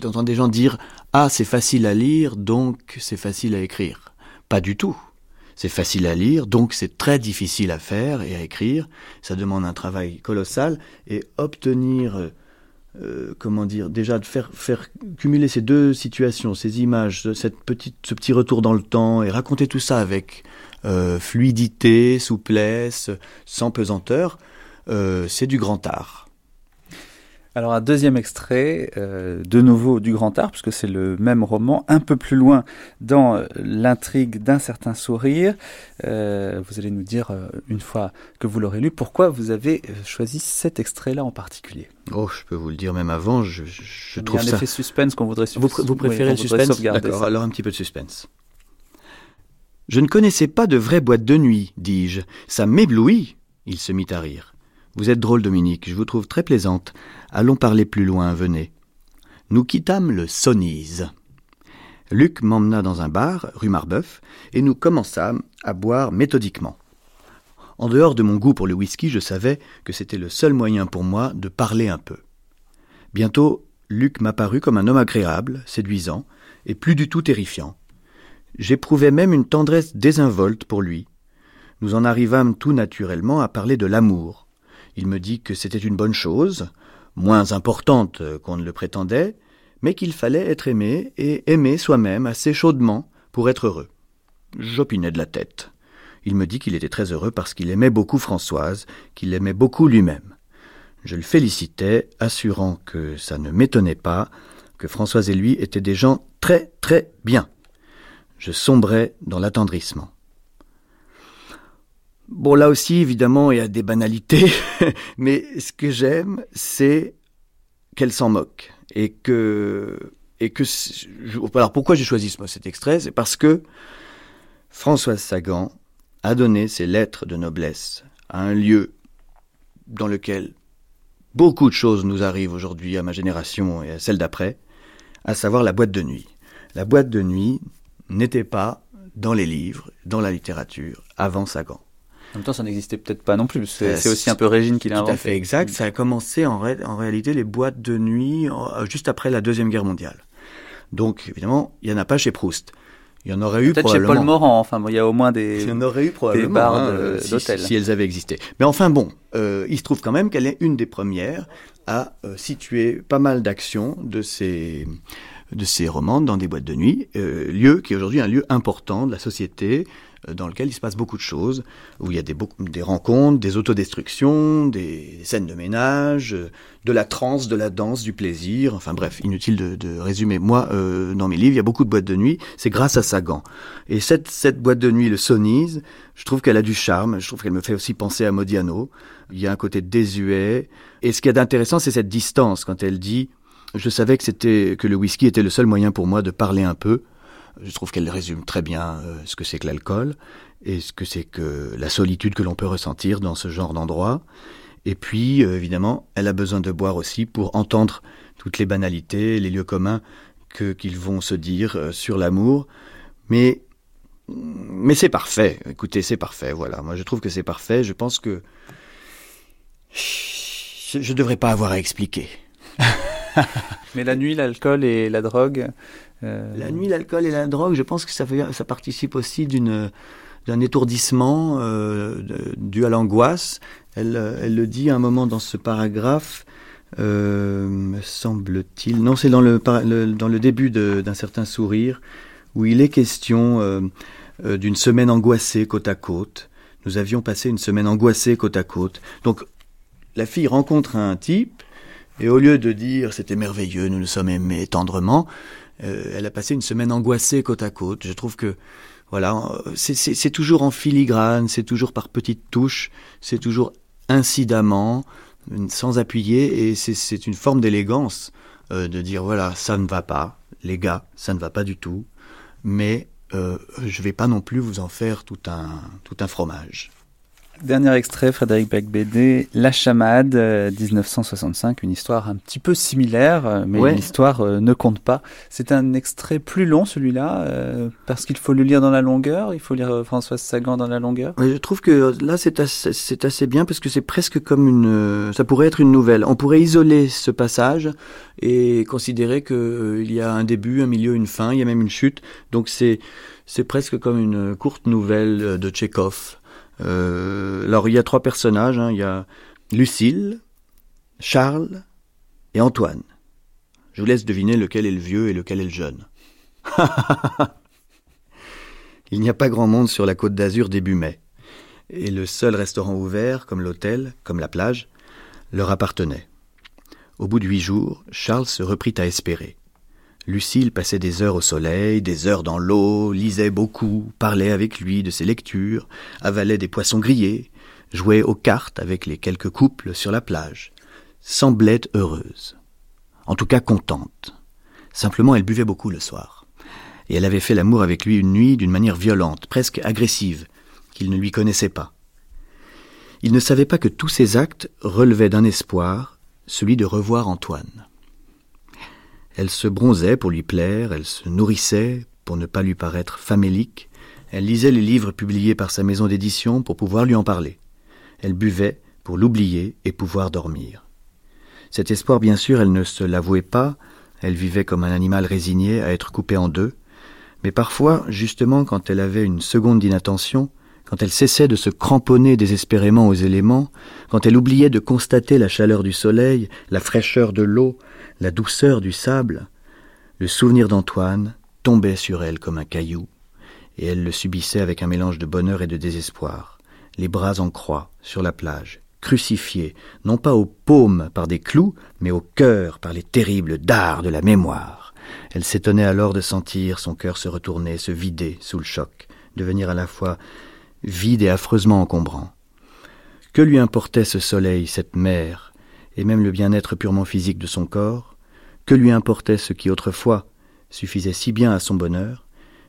d'entendre des gens dire ah c'est facile à lire, donc c'est facile à écrire. Pas du tout. C'est facile à lire, donc c'est très difficile à faire et à écrire. Ça demande un travail colossal et obtenir comment dire, déjà de faire, faire cumuler ces deux situations, ces images, cette petite, ce petit retour dans le temps et raconter tout ça avec euh, fluidité, souplesse, sans pesanteur, euh, c'est du grand art. Alors un deuxième extrait, euh, de nouveau du Grand Art, puisque c'est le même roman, un peu plus loin dans l'intrigue d'un certain sourire. Euh, vous allez nous dire, une fois que vous l'aurez lu, pourquoi vous avez choisi cet extrait-là en particulier. Oh, je peux vous le dire même avant, je, trouve Il y a un ça... effet suspense qu'on voudrait... Vous, pr vous préférez oui, le suspense? D'accord, alors un petit peu de suspense. Je ne connaissais pas de vraie boîte de nuit, dis-je. Ça m'éblouit. Il se mit à rire. Vous êtes drôle, Dominique, je vous trouve très plaisante. Allons parler plus loin, venez. Nous quittâmes le Sonise. Luc m'emmena dans un bar, rue Marbeuf, et nous commençâmes à boire méthodiquement. En dehors de mon goût pour le whisky, je savais que c'était le seul moyen pour moi de parler un peu. Bientôt, Luc m'apparut comme un homme agréable, séduisant, et plus du tout terrifiant. J'éprouvais même une tendresse désinvolte pour lui. Nous en arrivâmes tout naturellement à parler de l'amour. Il me dit que c'était une bonne chose, moins importante qu'on ne le prétendait, mais qu'il fallait être aimé et aimer soi-même assez chaudement pour être heureux. J'opinais de la tête. Il me dit qu'il était très heureux parce qu'il aimait beaucoup Françoise, qu'il l'aimait beaucoup lui-même. Je le félicitais, assurant que ça ne m'étonnait pas, que Françoise et lui étaient des gens très très bien. Je sombrais dans l'attendrissement. Bon, là aussi, évidemment, il y a des banalités, (laughs) mais ce que j'aime, c'est qu'elle s'en moque. Et que. Alors, pourquoi j'ai choisi cet extrait C'est parce que Françoise Sagan a donné ses lettres de noblesse à un lieu dans lequel beaucoup de choses nous arrivent aujourd'hui à ma génération et à celle d'après, à savoir la boîte de nuit. La boîte de nuit n'était pas dans les livres, dans la littérature, avant Sagan. En même temps, ça n'existait peut-être pas non plus. C'est aussi un peu Régine qui l'a inventé. Tout à fait exact. Ça a commencé en, ré en réalité les boîtes de nuit en, juste après la Deuxième Guerre mondiale. Donc, évidemment, il n'y en a pas chez Proust. Il y en aurait eu Peut-être chez Paul Morand, enfin il y a au moins des, (laughs) il y en aurait eu probablement, des bars hein, euh, si, d'hôtels. si elles avaient existé. Mais enfin bon, euh, il se trouve quand même qu'elle est une des premières à euh, situer pas mal d'actions de ces de ces romans dans des boîtes de nuit, euh, lieu qui est aujourd'hui un lieu important de la société euh, dans lequel il se passe beaucoup de choses, où il y a des, des rencontres, des autodestructions, des scènes de ménage, euh, de la transe, de la danse, du plaisir, enfin bref, inutile de, de résumer. Moi, euh, dans mes livres, il y a beaucoup de boîtes de nuit, c'est grâce à Sagan. Et cette, cette boîte de nuit, le Sonise, je trouve qu'elle a du charme, je trouve qu'elle me fait aussi penser à Modiano. Il y a un côté désuet. Et ce qu'il y a d'intéressant, c'est cette distance quand elle dit je savais que c'était que le whisky était le seul moyen pour moi de parler un peu. Je trouve qu'elle résume très bien euh, ce que c'est que l'alcool et ce que c'est que la solitude que l'on peut ressentir dans ce genre d'endroit. Et puis, euh, évidemment, elle a besoin de boire aussi pour entendre toutes les banalités, les lieux communs que qu'ils vont se dire euh, sur l'amour. Mais mais c'est parfait. Écoutez, c'est parfait. Voilà. Moi, je trouve que c'est parfait. Je pense que je, je devrais pas avoir à expliquer. (laughs) (laughs) Mais la nuit, l'alcool et la drogue. euh, La nuit, l'alcool et la drogue, je pense que ça, participe aussi d'un étourdissement euh, dû à l'angoisse. Elle, euh, elle le dit à un moment dans ce paragraphe, me semble-t-il. Non, c'est dans le, début d'un certain sourire, où il est question d'une semaine angoissée côte à côte. Nous avions passé une semaine angoissée côte à côte. Donc, la fille rencontre un type, et au lieu de dire c'était merveilleux, nous nous sommes aimés tendrement, euh, elle a passé une semaine angoissée côte à côte. Je trouve que voilà, euh, c'est- toujours en filigrane, c'est toujours par petites touches, c'est toujours incidemment, euh, sans appuyer, et c'est- une forme d'élégance de dire voilà, ça ne va pas, les gars, ça ne va pas du tout, mais je vais pas non plus vous en faire tout un tout un fromage. Dernier extrait, Frédéric Becbédé, La Chamade, euh, 1965, une histoire un petit peu similaire, euh, mais Ouais. l'histoire euh, ne compte pas. C'est un extrait plus long celui-là, euh, parce qu'il faut le lire dans la longueur, il faut lire euh, Françoise Sagan dans la longueur. Je trouve que là c'est assez, c'est assez bien parce que c'est presque comme une, euh, ça pourrait être une nouvelle. On pourrait isoler ce passage et considérer que euh, il y a un début, un milieu, une fin, il y a même une chute. Donc c'est c'est presque comme une courte nouvelle euh, de Tchekhov. Euh, alors il y a trois personnages, hein. il y a Lucille, Charles et Antoine. Je vous laisse deviner lequel est le vieux et lequel est le jeune. (laughs) Il n'y a pas grand monde sur la côte d'Azur début mai, et le seul restaurant ouvert, comme l'hôtel, comme la plage, leur appartenait. Au bout de huit jours, Charles se reprit à espérer. Lucille passait des heures au soleil, des heures dans l'eau, lisait beaucoup, parlait avec lui de ses lectures, avalait des poissons grillés, jouait aux cartes avec les quelques couples sur la plage, semblait heureuse. En tout cas contente. Simplement elle buvait beaucoup le soir. Et elle avait fait l'amour avec lui une nuit d'une manière violente, presque agressive, qu'il ne lui connaissait pas. Il ne savait pas que tous ces actes relevaient d'un espoir, celui de revoir Antoine. Elle se bronzait pour lui plaire, elle se nourrissait pour ne pas lui paraître famélique, elle lisait les livres publiés par sa maison d'édition pour pouvoir lui en parler. Elle buvait pour l'oublier et pouvoir dormir. Cet espoir, bien sûr, elle ne se l'avouait pas, elle vivait comme un animal résigné à être coupé en deux, mais parfois, justement, quand elle avait une seconde d'inattention, quand elle cessait de se cramponner désespérément aux éléments, quand elle oubliait de constater la chaleur du soleil, la fraîcheur de l'eau, la douceur du sable, le souvenir d'Antoine tombait sur elle comme un caillou, et elle le subissait avec un mélange de bonheur et de désespoir, les bras en croix, sur la plage, crucifiée, non pas aux paumes par des clous, mais au cœur par les terribles dards de la mémoire. Elle s'étonnait alors de sentir son cœur se retourner, se vider sous le choc, devenir à la fois vide et affreusement encombrant. Que lui importait ce soleil, cette mer, et même le bien-être purement physique de son corps Que lui importait ce qui autrefois suffisait si bien à son bonheur,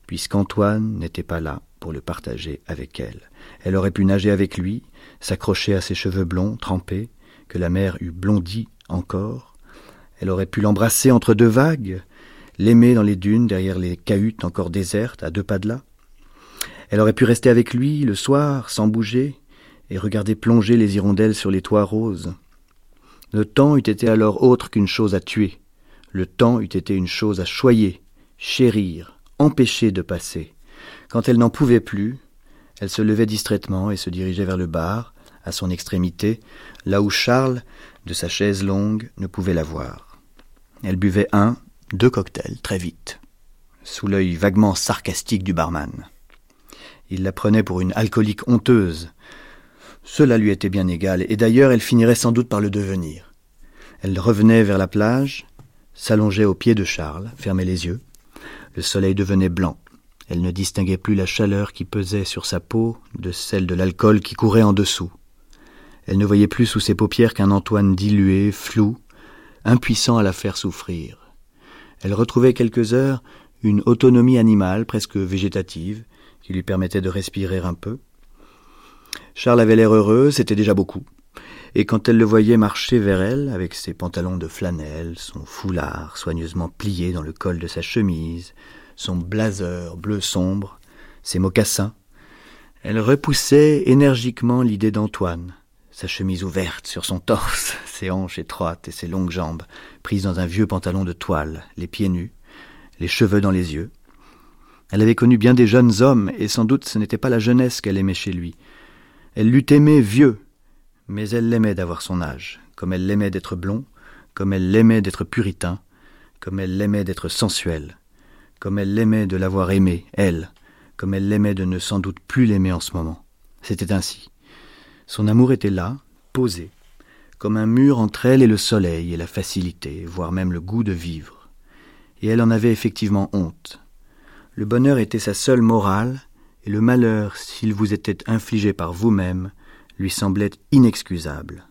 puisqu'Antoine n'était pas là pour le partager avec elle Elle aurait pu nager avec lui, s'accrocher à ses cheveux blonds, trempés, que la mer eût blondis encore. Elle aurait pu l'embrasser entre deux vagues, l'aimer dans les dunes derrière les cahutes encore désertes, à deux pas de là. Elle aurait pu rester avec lui le soir, sans bouger, et regarder plonger les hirondelles sur les toits roses. Le temps eût été alors autre qu'une chose à tuer. Le temps eût été une chose à choyer, chérir, empêcher de passer. Quand elle n'en pouvait plus, elle se levait distraitement et se dirigeait vers le bar, à son extrémité, là où Charles, de sa chaise longue, ne pouvait la voir. Elle buvait un, deux cocktails, très vite, sous l'œil vaguement sarcastique du barman. Il la prenait pour une alcoolique honteuse. Cela lui était bien égal, et d'ailleurs elle finirait sans doute par le devenir. Elle revenait vers la plage, s'allongeait aux pieds de Charles, fermait les yeux. Le soleil devenait blanc. Elle ne distinguait plus la chaleur qui pesait sur sa peau de celle de l'alcool qui courait en dessous. Elle ne voyait plus sous ses paupières qu'un Antoine dilué, flou, impuissant à la faire souffrir. Elle retrouvait quelques heures une autonomie animale presque végétative qui lui permettait de respirer un peu. Charles avait l'air heureux, c'était déjà beaucoup. Et quand elle le voyait marcher vers elle, avec ses pantalons de flanelle, son foulard soigneusement plié dans le col de sa chemise, son blazer bleu sombre, ses mocassins, elle repoussait énergiquement l'idée d'Antoine, sa chemise ouverte sur son torse, (laughs) ses hanches étroites et ses longues jambes, prises dans un vieux pantalon de toile, les pieds nus, les cheveux dans les yeux. Elle avait connu bien des jeunes hommes, et sans doute ce n'était pas la jeunesse qu'elle aimait chez lui. Elle l'eût aimé vieux, mais elle l'aimait d'avoir son âge, comme elle l'aimait d'être blond, comme elle l'aimait d'être puritain, comme elle l'aimait d'être sensuel, comme elle l'aimait de l'avoir aimé, elle, comme elle l'aimait de ne sans doute plus l'aimer en ce moment. C'était ainsi. Son amour était là, posé, comme un mur entre elle et le soleil et la facilité, voire même le goût de vivre. Et elle en avait effectivement honte. Le bonheur était sa seule morale, et le malheur, s'il vous était infligé par vous-même, lui semblait inexcusable.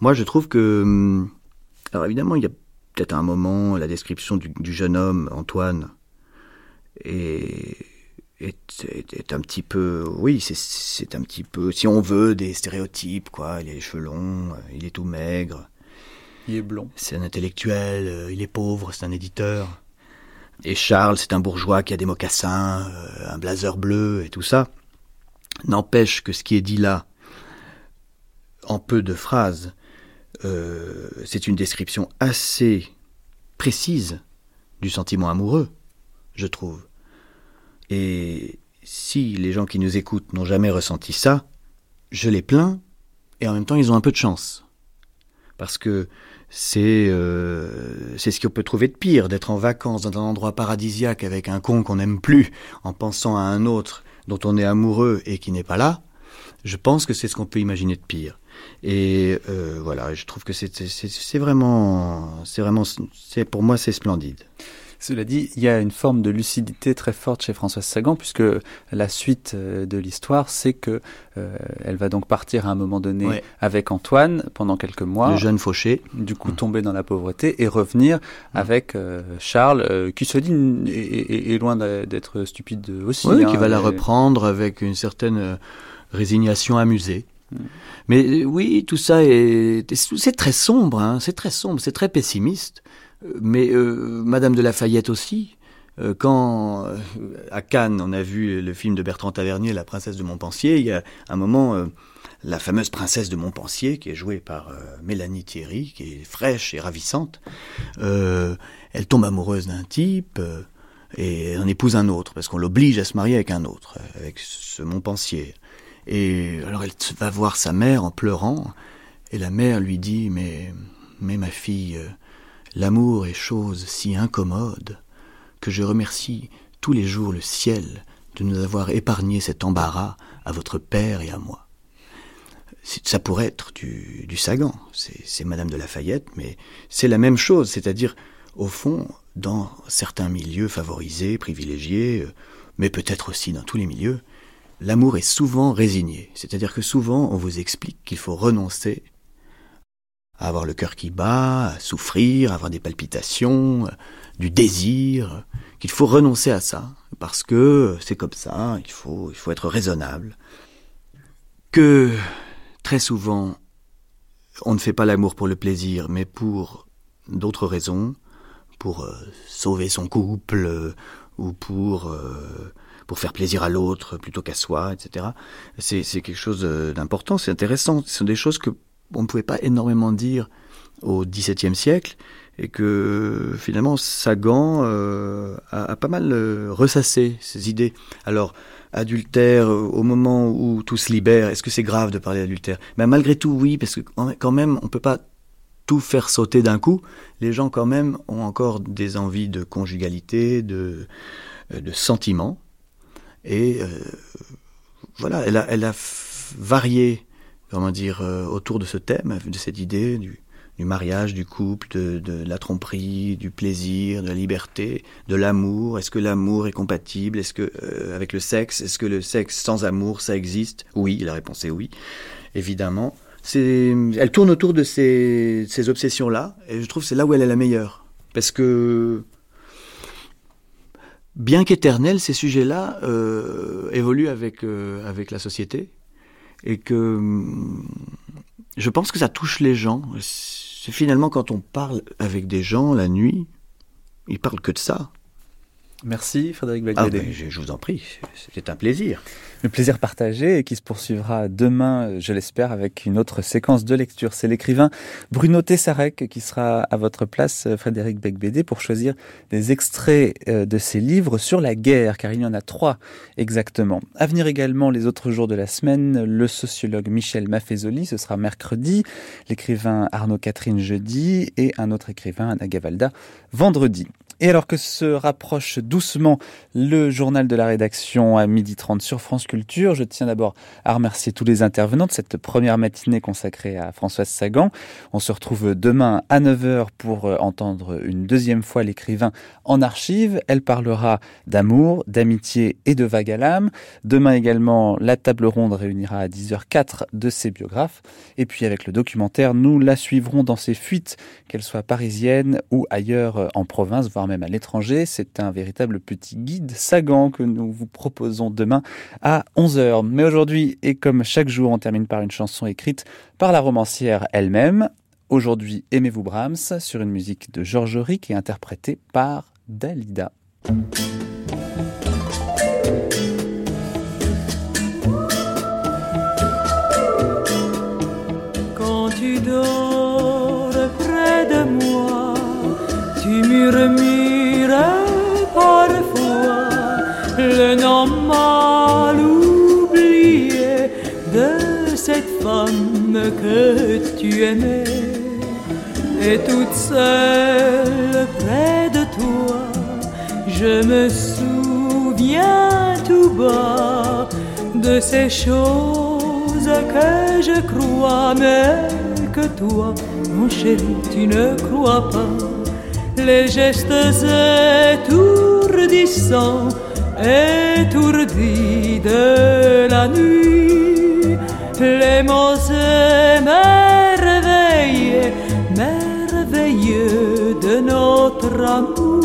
Moi, je trouve que... hum, Alors évidemment, il y a peut-être un moment, la description du, du jeune homme, Antoine, est, est, est- est un petit peu... Oui, c'est- un petit peu, si on veut, des stéréotypes, quoi. Il a les cheveux longs, il est tout maigre. Il est blond. C'est un intellectuel, euh, il est pauvre, c'est un éditeur. Et Charles, c'est un bourgeois qui a des mocassins, euh, un blazer bleu et tout ça. N'empêche que ce qui est dit là, en peu de phrases, euh, c'est une description assez précise du sentiment amoureux, je trouve. Et si les gens qui nous écoutent n'ont jamais ressenti ça, je les plains, et en même temps ils ont un peu de chance. Parce que c'est euh, c'est ce qu'on peut trouver de pire, d'être en vacances dans un endroit paradisiaque avec un con qu'on n'aime plus, en pensant à un autre dont on est amoureux et qui n'est pas là. Je pense que c'est ce qu'on peut imaginer de pire. Et euh, voilà, je trouve que c'est vraiment, c'est vraiment, c'est pour moi c'est splendide. Cela dit, il y a une forme de lucidité très forte chez Françoise Sagan, puisque la suite euh, de l'histoire, c'est que euh, elle va donc partir à un moment donné Ouais. avec Antoine pendant quelques mois. Le jeune fauché. Du coup, tomber dans la pauvreté et revenir avec euh, Charles, euh, qui se dit est, loin d'être stupide aussi. Oui, hein, qui va la mais- reprendre avec une certaine résignation amusée. Mais euh, oui, tout ça est, c'est très sombre, hein, c'est très sombre, c'est très pessimiste. Mais euh, Madame de Lafayette aussi. Euh, quand euh, à Cannes on a vu le film de Bertrand Tavernier, La princesse de Montpensier, il y a un moment la fameuse princesse de Montpensier qui est jouée par Mélanie Thierry, qui est fraîche et ravissante. elle tombe amoureuse d'un type. et en épouse un autre, parce qu'on l'oblige à se marier avec un autre, avec ce Montpensier. Et alors elle va voir sa mère en pleurant, et la mère lui dit Mais, mais ma fille, l'amour est chose si incommode que je remercie tous les jours le ciel de nous avoir épargné cet embarras à votre père et à moi. Ça pourrait être du, Sagan, c'est c'est Madame de Lafayette, mais c'est la même chose, c'est-à-dire, au fond, dans certains milieux favorisés, privilégiés, euh, mais peut-être aussi dans tous les milieux, l'amour est souvent résigné. C'est-à-dire que souvent, on vous explique qu'il faut renoncer à avoir le cœur qui bat, à souffrir, à avoir des palpitations, euh, du désir, euh, qu'il faut renoncer à ça, parce que c'est comme ça, il faut, il faut être raisonnable. Que très souvent, on ne fait pas l'amour pour le plaisir, mais pour d'autres raisons, pour euh, sauver son couple, ou pour, pour faire plaisir à l'autre plutôt qu'à soi, etc. C'est quelque chose d'important, c'est intéressant. Ce sont des choses que on ne pouvait pas énormément dire au XVIIe siècle et que finalement Sagan euh, a, pas mal euh, ressassé ses idées. Alors, adultère, au moment où tout se libère, est-ce que c'est grave de parler d'adultère? Mais malgré tout, oui, parce que quand même, on peut pas tout faire sauter d'un coup. Les gens, quand même, ont encore des envies de conjugalité, de, de sentiments. Et euh, voilà, elle a, elle a varié, comment dire, euh, autour de ce thème, de cette idée du, du mariage, du couple, de, de, la tromperie, du plaisir, de la liberté, de l'amour. Est-ce que l'amour est compatible? Est-ce que euh, avec le sexe Est-ce que le sexe sans amour ça existe? Oui, la réponse est oui, évidemment. C'est, elle tourne autour de ces, ces obsessions-là, et je trouve que c'est là où elle est la meilleure, parce que bien qu'éternels, ces sujets-là euh, évoluent avec euh, avec la société, et que je pense que ça touche les gens. C'est finalement quand on parle avec des gens la nuit, ils parlent que de ça. Merci Frédéric Ah, Belvedere. ben, je, je vous en prie, c'était un plaisir. Le plaisir partagé et qui se poursuivra demain, je l'espère, avec une autre séquence de lecture. C'est l'écrivain Bruno Tessarek qui sera à votre place, Frédéric Becbédé, pour choisir des extraits euh, de ses livres sur la guerre, car il y en a trois exactement. À venir également les autres jours de la semaine, le sociologue Michel Maffezoli, ce sera mercredi, l'écrivain Arnaud Catherine jeudi et un autre écrivain, Anna Gavalda, vendredi. Et alors que se rapproche doucement le journal de la rédaction à 12h30 sur France Culture, je tiens d'abord à remercier tous les intervenants de cette première matinée consacrée à Françoise Sagan. On se retrouve demain à 9h pour entendre une deuxième fois l'écrivain en archive. Elle parlera d'amour, d'amitié et de vague à l'âme. Demain également, la table ronde réunira à 10h04 de ses biographes. Et puis avec le documentaire, nous la suivrons dans ses fuites, qu'elle soit parisienne ou ailleurs en province, même à l'étranger. C'est un véritable petit guide Sagan que nous vous proposons demain à 11h. Mais aujourd'hui, et comme chaque jour, on termine par une chanson écrite par la romancière elle-même. Aujourd'hui, Aimez-vous Brahms sur une musique de Georges Rick et interprétée par Dalida. Quand tu dors près de moi, tu murmures Et toute seule près de toi, je me souviens tout bas de ces choses que je crois, mais que toi, mon chéri, tu ne crois pas. Les gestes étourdissants, étourdis de la nuit, les mots émerveillés, merveilleux, de notre amour.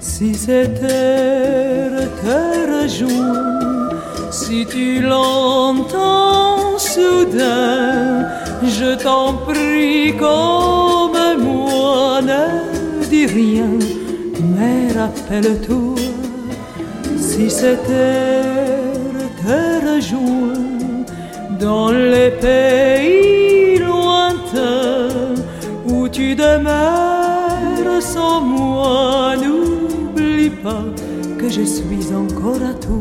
Si cette heure te rejoue, si tu l'entends soudain, je t'en prie comme moi, ne dis rien mais rappelle-toi, si terre te dans les pays lointains où tu demeures sans moi, n'oublie pas que je suis encore à toi.